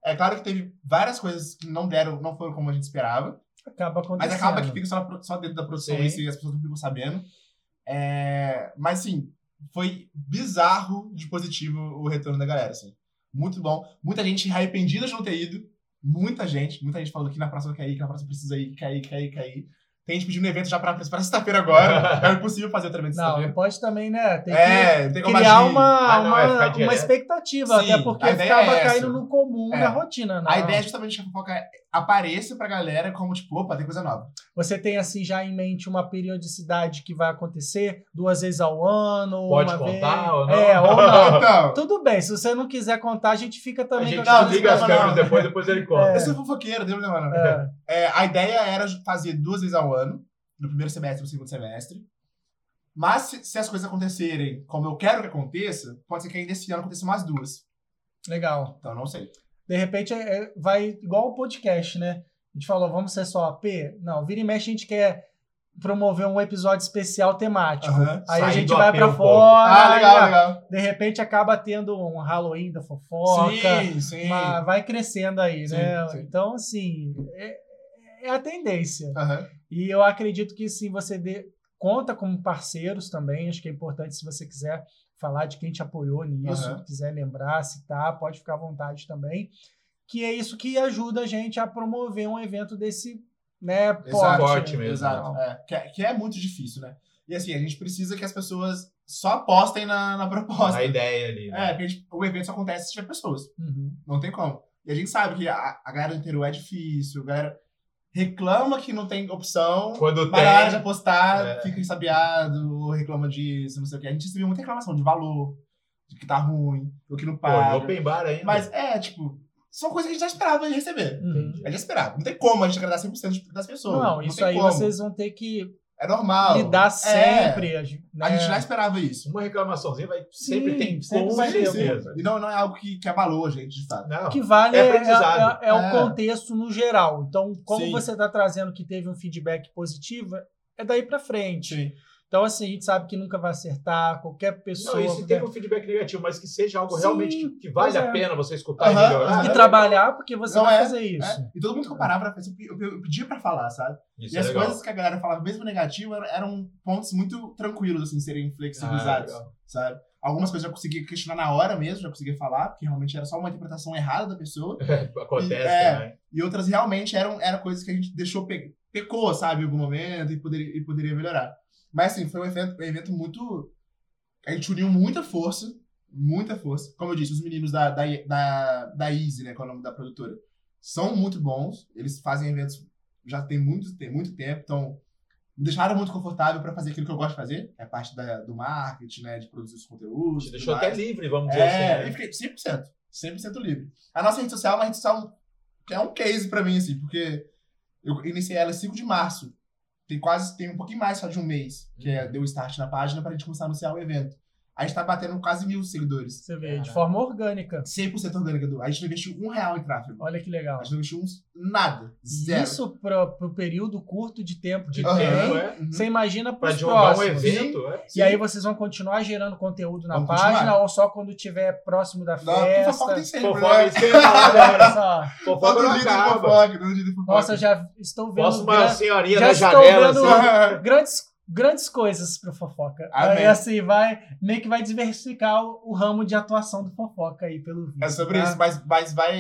É claro que teve várias coisas que não deram, não foram como a gente esperava. acaba acontecendo. Mas acaba que fica só, só dentro da produção e as pessoas não ficam sabendo. É, mas, sim, foi bizarro de positivo o retorno da galera, assim. Muito bom. Muita gente arrependida de não ter ido. Muita gente. Muita gente falando que na próxima quer ir, que na próxima precisa ir, quer ir, quer ir, quer ir. Tem gente pedindo evento já pra, pra sexta-feira agora. é impossível fazer outro evento Não, pode também, né? Tem que É, tem como criar uma, Ah, não, uma, é uma expectativa, Sim, até porque a ficava é caindo no comum É. da rotina. Não. A ideia é justamente que a fofoca apareça pra galera como, tipo, opa, tem coisa nova. Você tem assim já em mente uma periodicidade que vai acontecer duas vezes ao ano, Pode uma contar vez. ou não? É, ou não. Então, Tudo bem, se você não quiser contar, a gente fica A também gente com Não, desliga as câmeras depois, depois ele conta. É. eu sou fofoqueiro, não tem problema não. É. É, a ideia era fazer duas vezes ao ano, no primeiro semestre e no segundo semestre. Mas se, se as coisas acontecerem como eu quero que aconteça, pode ser que ainda esse ano aconteça mais duas. Legal. Então não sei. De repente é- é- vai igual o podcast, né? A gente falou, vamos ser só AP? Não, vira e mexe a gente quer promover um episódio especial temático. Aham. Aí a gente vai AP pra um fora. Ah, legal, aí, legal. De repente acaba tendo um Halloween da fofoca. Sim, sim. Mas vai crescendo aí, Sim, né? sim. Então, assim, é, é a tendência. Aham. E eu acredito que sim, você dê- conta como parceiros também. Acho que é importante se você quiser falar de quem te apoiou nisso, Aham. quiser lembrar, citar, pode ficar à vontade também. Que é isso que ajuda a gente a promover um evento desse, né, Exato. Forte mesmo. Exato. É, que, é, que é muito difícil, né? E assim, a gente precisa que as pessoas só apostem na, na proposta. A ideia ali. né? É, porque a gente- o evento só acontece se tiver pessoas. Uhum. Não tem como. E a gente sabe que a, a galera do interior é difícil, a galera reclama que não tem opção, Quando mas na hora de tem. apostar, É. fica ensabiado, ou reclama disso, não sei o que. A gente recebeu muita reclamação de valor, de que tá ruim, ou que não Pô, paga. open bar ainda. Mas é, tipo, são coisas que a gente já esperava receber. Uhum. A gente já esperava. Não tem como a gente agradar 100% das pessoas. Não, isso tem aí como. vocês vão ter que É normal. lidar É. sempre. A né? gente já esperava isso. Uma reclamaçãozinha vai sempre Sim, tem sempre vai ter. certeza. E não, não é algo que, que abalou a gente, de fato. Não. O que vale É é, é- é o É. contexto no geral. Então, como Sim. você está trazendo que teve um feedback positivo, é daí para frente. Sim. Então, assim, a gente sabe que nunca vai acertar, qualquer pessoa. Não, e se qualquer- teve um feedback negativo, mas que seja algo Sim, realmente que, que vale pois a é. pena você escutar e melhorar. E é trabalhar, porque você Não vai é, fazer isso. É, E todo mundo comparava, eu, eu, eu pedia pra falar, sabe? Isso e é as legal. coisas que a galera falava, mesmo negativo, eram, pontos muito tranquilos, assim, serem Ah, flexibilizados, legal. sabe? Algumas coisas eu já conseguia questionar na hora mesmo, já conseguia falar, porque realmente era só uma interpretação errada da pessoa. Acontece É. também. E outras realmente eram, eram coisas que a gente deixou, pe pecou, sabe, em algum momento e poderia, e poderia melhorar. Mas, assim, foi um evento, um evento muito... A gente uniu muita força, muita força. Como eu disse, os meninos da, da, da, da Easy, né, que é o nome da produtora, são muito bons. Eles fazem eventos já tem muito, tem muito tempo, então me deixaram muito confortável para fazer aquilo que eu gosto de fazer, que é a parte da, do marketing, né, de produzir os conteúdos. Te deixou mais. até livre, vamos dizer É, assim. e né? fiquei 100%. 100% livre. A nossa rede social é uma rede social é um case pra mim, assim, porque eu iniciei ela em 5 de março. Tem quase, tem um pouquinho mais só de um mês, que é, Uhum. deu start na página pra gente começar a anunciar o evento. A gente tá batendo quase mil seguidores. Você vê, de Caraca. forma orgânica. 100% orgânica. Do... A gente não investiu um real em tráfego. Olha que legal. A gente não investiu uns... nada. Zero. Isso pro, pro período curto de tempo De Aham. tem. tempo, é. Uhum. Você imagina Pra pros divulgar um evento, é. E aí vocês vão continuar gerando conteúdo na Vamos página continuar. ou só quando tiver próximo da Não, festa? fofoca tem sempre, Fofoca, né? falar agora. Olha só. Fofoca não tem acaba. fofoca, tem. Nossa, já estou vendo Posso uma senhorinha já na estou janela, vendo assim. grandes, grandes coisas pro fofoca. Amém. Aí assim, vai, meio que vai diversificar o, o ramo de atuação do fofoca aí, pelo visto. É sobre tá? isso, mas, mas vai.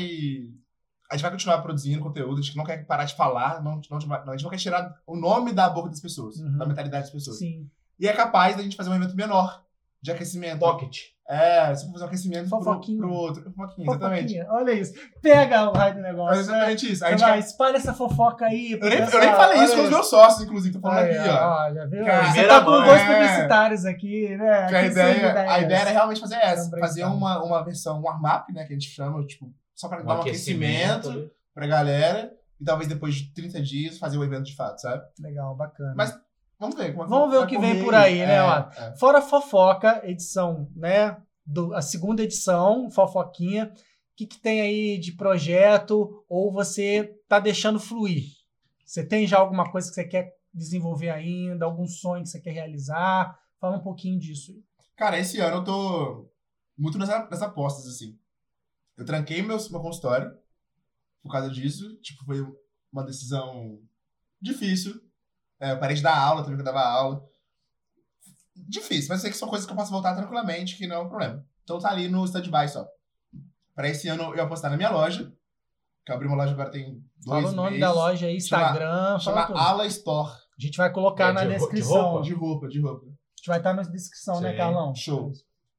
A gente vai continuar produzindo conteúdo, a gente não quer parar de falar, não, não, não, a gente não quer tirar o nome da boca das pessoas, Uhum. da mentalidade das pessoas. Sim. E é capaz da gente fazer um evento menor, de aquecimento. Pocket. É, você fazer um aquecimento pro, Fofoquinha. pro outro. Fofoquinha, exatamente. Fofoquinha. Olha isso. Pega o raio do negócio. né? exatamente isso. A Você gente vai, espalha essa fofoca aí. eu, nem, eu nem falei isso com os meus sócios, inclusive, tô falando aqui, ó. Olha, viu? Cara, Você tá com dois é. publicitários aqui, né? Que a ideia, a ideia era realmente fazer essa, fazer uma, uma versão warm-up, né, que a gente chama, tipo, só pra Um dar um aquecimento, ali. pra galera, e talvez depois de 30 dias fazer o evento de fato, sabe? Legal, bacana. Mas Vamos ver como é Vamos ver o que vem correr por aí, né, É, é. Fora fofoca, edição, né? Do, a segunda edição, fofoquinha. O que, que tem aí de projeto? Ou você tá deixando fluir? Você tem já alguma coisa que você quer desenvolver ainda? Algum sonho que você quer realizar? Fala um pouquinho disso. Cara, esse ano eu tô muito nas, nas apostas, assim. Eu tranquei meu, meu consultório por causa disso. Tipo, foi uma decisão difícil. É, eu parei de dar aula, também que eu dava aula. Difícil, mas eu sei que são coisas que eu posso voltar tranquilamente, que não é um problema. Então tá ali no stand-by só. Pra esse ano eu ia apostar na minha loja, que eu abri uma loja agora tem dois Fala o nome meses. da loja aí, Chama- Instagram, fala Chama tudo. Ala Store, A gente vai colocar É, na de descrição. roupa? A de roupa, de roupa. gente vai estar na descrição, né, Sim, Carlão? show.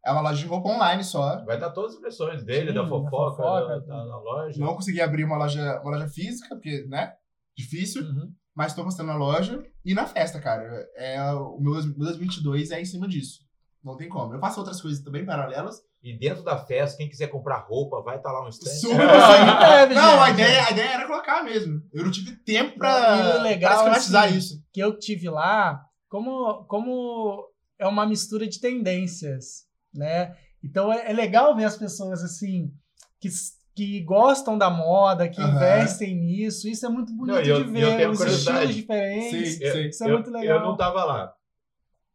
É uma loja de roupa online só. Vai estar todas as impressões dele, Sim, da da fofoca, fofoca, da, da- da loja. Não consegui abrir uma loja, uma loja física, porque, né? Difícil. Uhum. Mas tô postando na loja e na festa, cara. É, o meu 2022 é em cima disso. Não tem como. Eu faço outras coisas também paralelas. E dentro da festa, quem quiser comprar roupa, vai estar lá um stand. Super É, Não, a ideia, a ideia era colocar mesmo. Eu não tive tempo pra, legal, pra assim, isso. que eu tive lá, como, como é uma mistura de tendências, né? Então é, é legal ver as pessoas assim que, que gostam da moda, que Aham. investem nisso. Isso é muito bonito Não, eu- de eu ver, tenho os estilos diferentes. Sim, Eu- sim. Isso é eu, muito legal. Eu não tava lá.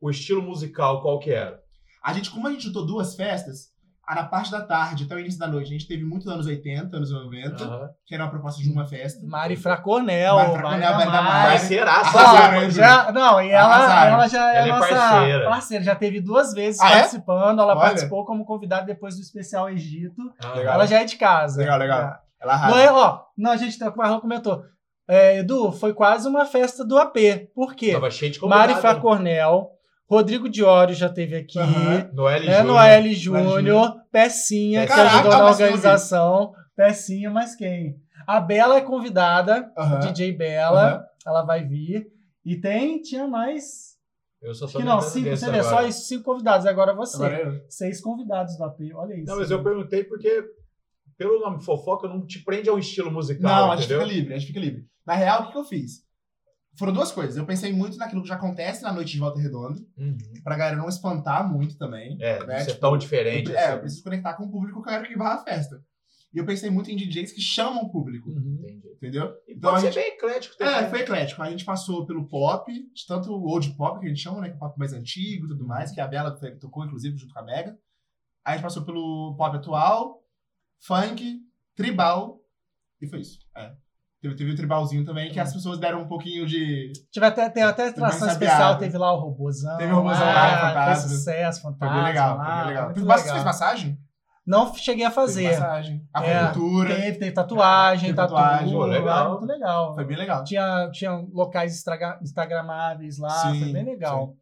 O estilo musical, qual que era? A gente, como a gente juntou duas festas, na parte da tarde até o início da noite, a gente teve muito anos 80, anos 90, Aham. que era uma proposta de uma festa. Mari Fracornel, Mari Mari Fracornel, da Mari da Mari. Arrasaram, hein, já, não, e ela, Arrasaram. ela já é Ela é nossa parceira. parceira. Já teve duas vezes Ah, é? participando. Ela Olha. participou como convidada depois do especial Egito. Ah, Legal. Ela já é de casa. Legal, legal. Já. Ela arrasa. Não é, ó, não, a gente, o Marlon comentou. É, Edu, foi quase uma festa do AP. Por quê? Tava cheio de convidados. Mari Fracornel, Rodrigo Diório já teve aqui. Noelle né, Júnior. Noelle Júnior, Pecinha, que Caraca, ajudou na organização. Pecinha, mas quem? A Bela é convidada, Aham. DJ Bela, Aham. ela vai vir. E tem, tinha mais. Eu só que não, cinco, você vê, só agora. isso, cinco convidados. Agora você. Agora eu. Seis convidados do AP, olha isso. Não, mas eu perguntei porque, pelo nome fofoca, não te prende ao estilo musical, Não, a gente entendeu? fica livre, a gente fica livre. Na real, o que que eu fiz? Foram duas coisas. Eu pensei muito naquilo que já acontece na noite de Volta Redonda, Uhum. pra galera não espantar muito também. É, Né, é tipo, tão Eu, diferente. é, eu assim. preciso conectar com o público que eu quero que vá à festa. E eu pensei muito em DJs que chamam o público, Uhum. Entendeu? E Então, pode a ser bem eclético também. É, foi eclético. A gente passou pelo pop, tanto o old pop, que a gente chama, né? Que é o pop mais antigo e tudo mais, que a Bela tocou, inclusive, junto com a Mega. Aí a gente passou pelo pop atual, funk, tribal, e foi isso. É. Teve, teve o tribalzinho também, que as pessoas deram um pouquinho de. Tive até, tem até atração especial, teve lá o Robozão. Teve o Robozão lá, lá, fantasma. Fez sucesso, Foi fantasma. bem legal, foi lá, bem legal. Teve legal. fez massagem? Não cheguei a fazer. massagem. É, Acupuntura. Teve, teve tatuagem, Teve tatu. tatuagem, pô, legal. Muito legal. Foi bem legal. Tinha, tinha locais instagra- instagramáveis lá, Sim, foi bem legal.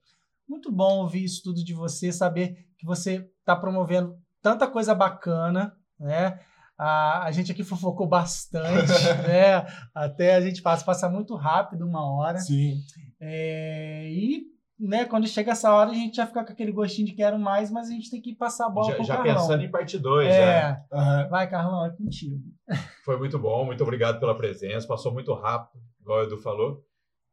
Muito bom ouvir isso tudo de você, saber que você está promovendo tanta coisa bacana, né? A, a gente aqui fofocou bastante, né? Até a gente passa, passa muito rápido uma hora. Sim. É, e né, quando chega essa hora, a gente já fica com aquele gostinho de quero mais, mas a gente tem que passar a bola Já, pro já Carlão. pensando em parte 2, é, Aham. vai, Carlão, é contigo. Foi muito bom, muito obrigado pela presença. Passou muito rápido, igual o Edu falou.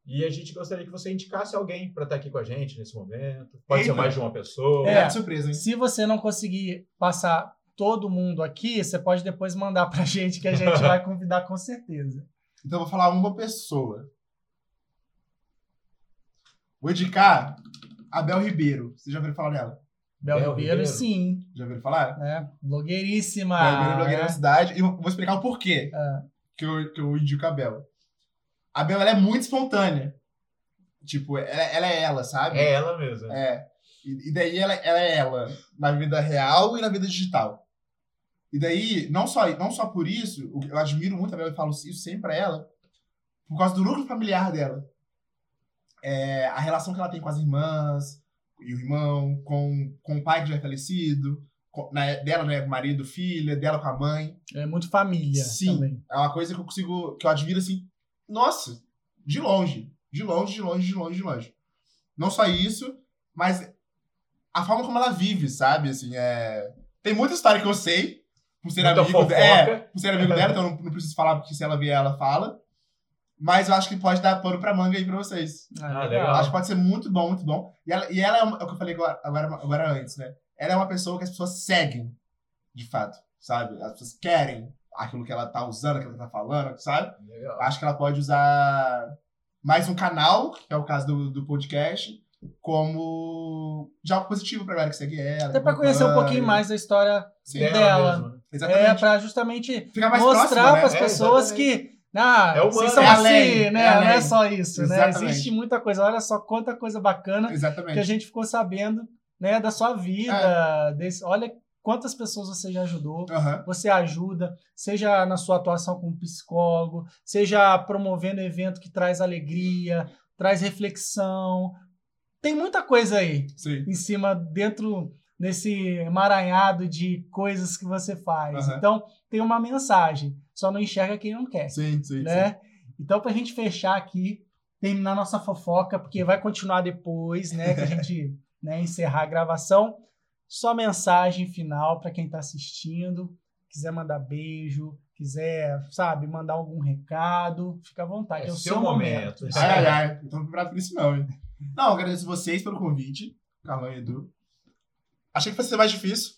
E a gente gostaria que você indicasse alguém para estar aqui com a gente nesse momento. Pode Eita. ser mais de uma pessoa. É. É, de surpresa, hein? Se você não conseguir passar todo mundo aqui, você pode depois mandar pra gente que a gente vai convidar com certeza. Então eu vou falar uma pessoa. Vou indicar a Bel Ribeiro. Vocês já ouviram falar dela? Bel Bel Ribeiro, Ribeiro. sim. Já ouviram falar? Né? Blogueiríssima. Bel Ribeiro é blogueira né? da cidade. E vou explicar o porquê Ah. que, eu, que eu indico a Bel. A Bel ela é muito espontânea. Tipo, ela, ela é ela, sabe? É ela mesmo. É. E, e daí ela, ela é ela na vida real e na vida digital. E daí, não só, não só por isso, eu admiro muito a Bela e falo isso sempre pra ela, por causa do núcleo familiar dela. É, a relação que ela tem com as irmãs e o irmão, com, com o pai que já é falecido, com- dela, né, marido, filha, dela com a mãe. É muito família Sim. também. É uma coisa que eu consigo, que eu admiro assim, nossa, de longe, de longe, de longe, de longe, de longe. Não só isso, mas a forma como ela vive, sabe? Assim, é... Tem muita história que eu sei, por ser Muita amigo fofoca. é, por ser amigo dela, então eu não, não preciso falar, porque se ela vier, ela fala. Mas eu acho que pode dar pano pra manga aí pra vocês. Ah, Ah, legal. acho que pode ser muito bom, muito bom. E ela, e ela é, uma- é o que eu falei agora, agora, agora antes, né? Ela é uma pessoa que as pessoas seguem, de fato, sabe? As pessoas querem aquilo que ela tá usando, aquilo que ela tá falando, sabe? Legal. Acho que ela pode usar mais um canal, que é o caso do, do podcast, como de algo positivo pra galera que segue ela. Até pra conhecer um pouquinho mais da história Sim, Dela dela. mesmo, né? É, exatamente. pra justamente Ficar mais mostrar próxima, né? pras É, pessoas exatamente. que. Ah, É humano. são É assim, além, né? é Não é só isso, né? Exatamente. Existe muita coisa. Olha só quanta coisa bacana que a Exatamente. gente ficou sabendo, né, da sua vida. É. desse- olha quantas pessoas você já ajudou. Aham. Você ajuda, seja na sua atuação como psicólogo, seja promovendo evento que traz alegria, traz reflexão. Tem muita coisa aí Sim. em cima, dentro desse emaranhado de coisas que você faz. Aham. Então, tem uma mensagem. Só não enxerga quem não quer, Sim, sim, sim. né? Então, pra gente fechar aqui, terminar nossa fofoca, porque vai continuar depois, né? Que a gente né, encerrar a gravação. Só mensagem final para quem tá assistindo. Quiser mandar beijo, quiser, sabe, mandar algum recado, fica à vontade. É É, o seu momento. momento. Ai, ai, ai. Não tô preparado pra isso, não, hein? Não, agradeço vocês pelo convite, Carlão e Edu. Achei que fosse ser mais difícil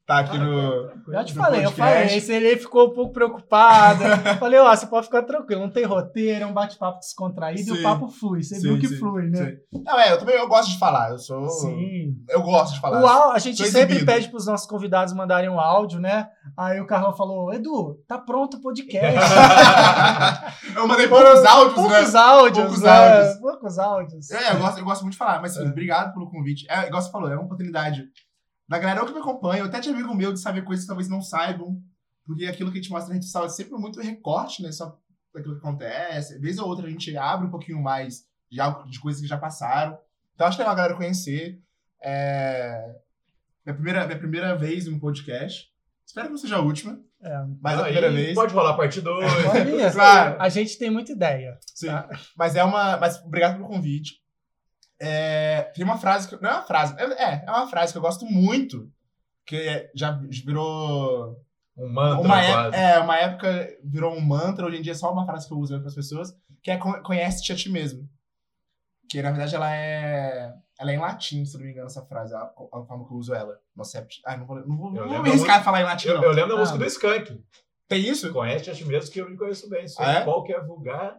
estar aqui no. Já te no falei, eu podcast. falei. Esse ele ficou um pouco preocupado. falei, ó, você pode ficar tranquilo, não tem roteiro, é um bate-papo descontraído e Sim. o papo flui. Você Sim, viu que sim, flui, né? Não, é, eu também eu gosto de falar. Eu sou. Sim. Eu gosto de falar. O áudio, a gente Sou sempre exibido. pede para os nossos convidados mandarem um áudio, né? Aí o Carlão falou: Edu, tá pronto o podcast. eu mandei poucos áudios, Poucos né? áudios, Poucos né? áudios. Poucos áudios. É, eu gosto, eu gosto muito de falar, mas sim, É. obrigado pelo convite. É, igual você falou, é uma oportunidade da galera que me acompanha, até tinha amigo meu de saber coisas que talvez não saibam, porque aquilo que a gente mostra na rede social é sempre muito recorte, né? Só daquilo que acontece. Vez ou outra a gente abre um pouquinho mais de algo de coisas que já passaram. Então acho legal a galera conhecer. É... Minha, primeira, minha primeira vez em um podcast. Espero que não seja a última, É. mas a Aí primeira vez. Pode rolar parte 2. Olha, Claro. A gente tem muita ideia. Sim. Tá. Mas é uma. Mas obrigado pelo convite. É, tem uma frase que. Não é uma frase. É, é uma frase que eu gosto muito. Que é- já virou. Um mantra uma, quase. época, é, uma época virou um mantra, hoje em dia é só uma frase que eu uso para as pessoas, que é con- conhece-te a ti mesmo. Que na verdade ela é. Ela é em latim, se não me engano, essa frase, a, a forma que eu uso ela. É. Ai, não vou, não vou, Eu não vou lembro me arriscar a falar em latim, Eu, não. eu lembro da Ah. música do Skank. Tem isso? Conhece a ti mesmo que eu me conheço bem. Ah, é? qualquer vulgar.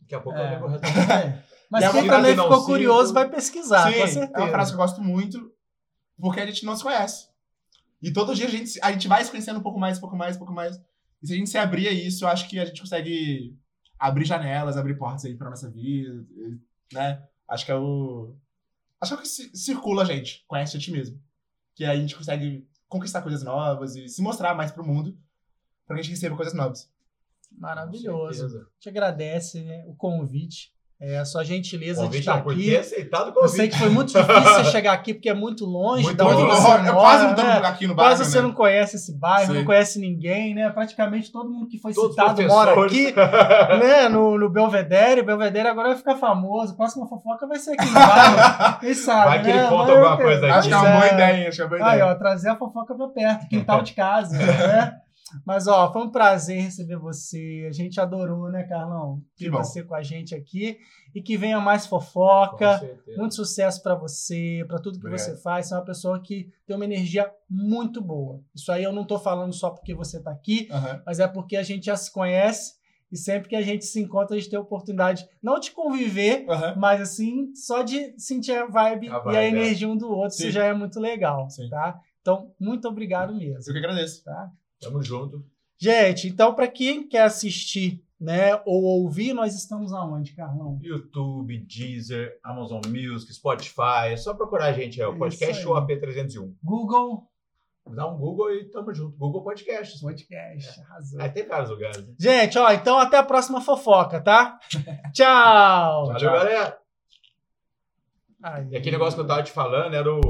Daqui a pouco eu É. lembro o resto. É. Mas é quem também ficou sinto. curioso vai pesquisar, Sim, com certeza. é uma frase que eu gosto muito, porque a gente não se conhece. E todo dia a gente, a gente vai se conhecendo um pouco mais, um pouco mais, um pouco mais. E se a gente se abrir a isso, eu acho que a gente consegue abrir janelas, abrir portas aí pra nossa vida, né? Acho que é o... Acho que é o que ci- circula a gente, conhece a ti mesmo. Que aí a gente consegue conquistar coisas novas e se mostrar mais pro mundo, pra que a gente receba coisas novas. Maravilhoso. Te agradece né, o convite, é, a sua gentileza de estar aqui. ter aceitado o Eu convite. sei que foi muito difícil você chegar aqui, porque é muito longe Muito da onde longe. você eu mora, quase né? aqui no bairro, Quase você né? não conhece esse bairro, Sim. não conhece ninguém, né? Praticamente todo mundo que foi Todos os citado mora aqui, né? No, no Belvedere. Belvedere agora vai ficar famoso. A próxima fofoca vai ser aqui no bairro. Quem sabe, Vai que ele né? conta alguma coisa aqui. Acho que é uma boa é. ideia, acho que é uma boa Aí, ideia. ó, trazer a fofoca pra perto, quintal de casa, né? Mas, ó, foi um prazer receber você. A gente adorou, né, Carlão? Que Ter você com a gente aqui. E que venha mais fofoca. Muito sucesso pra você, pra tudo que Obrigado. você faz. Você é uma pessoa que tem uma energia muito boa. Isso aí eu não tô falando só porque você tá aqui, mas é porque a gente já se conhece e sempre que a gente se encontra, a gente tem a oportunidade não de conviver, Aham. mas assim, só de sentir a vibe, A e vibe, a é. energia um do outro, Sim. isso já é muito legal, Sim. tá? Então, muito obrigado mesmo, Eu que agradeço. tá? Tamo junto. Gente, então para quem quer assistir, né, ou ouvir, nós estamos aonde, Carlão? YouTube, Deezer, Amazon Music, Spotify. É só procurar a gente, é o Isso podcast ou AP301. Google Dá um Google e tamo junto. Google Podcasts. Podcast, arrasou. Aí tem vários lugares. né? Gente, ó, então até a próxima fofoca, tá? Tchau! Valeu, galera. Aí. E aquele negócio que eu tava te falando era o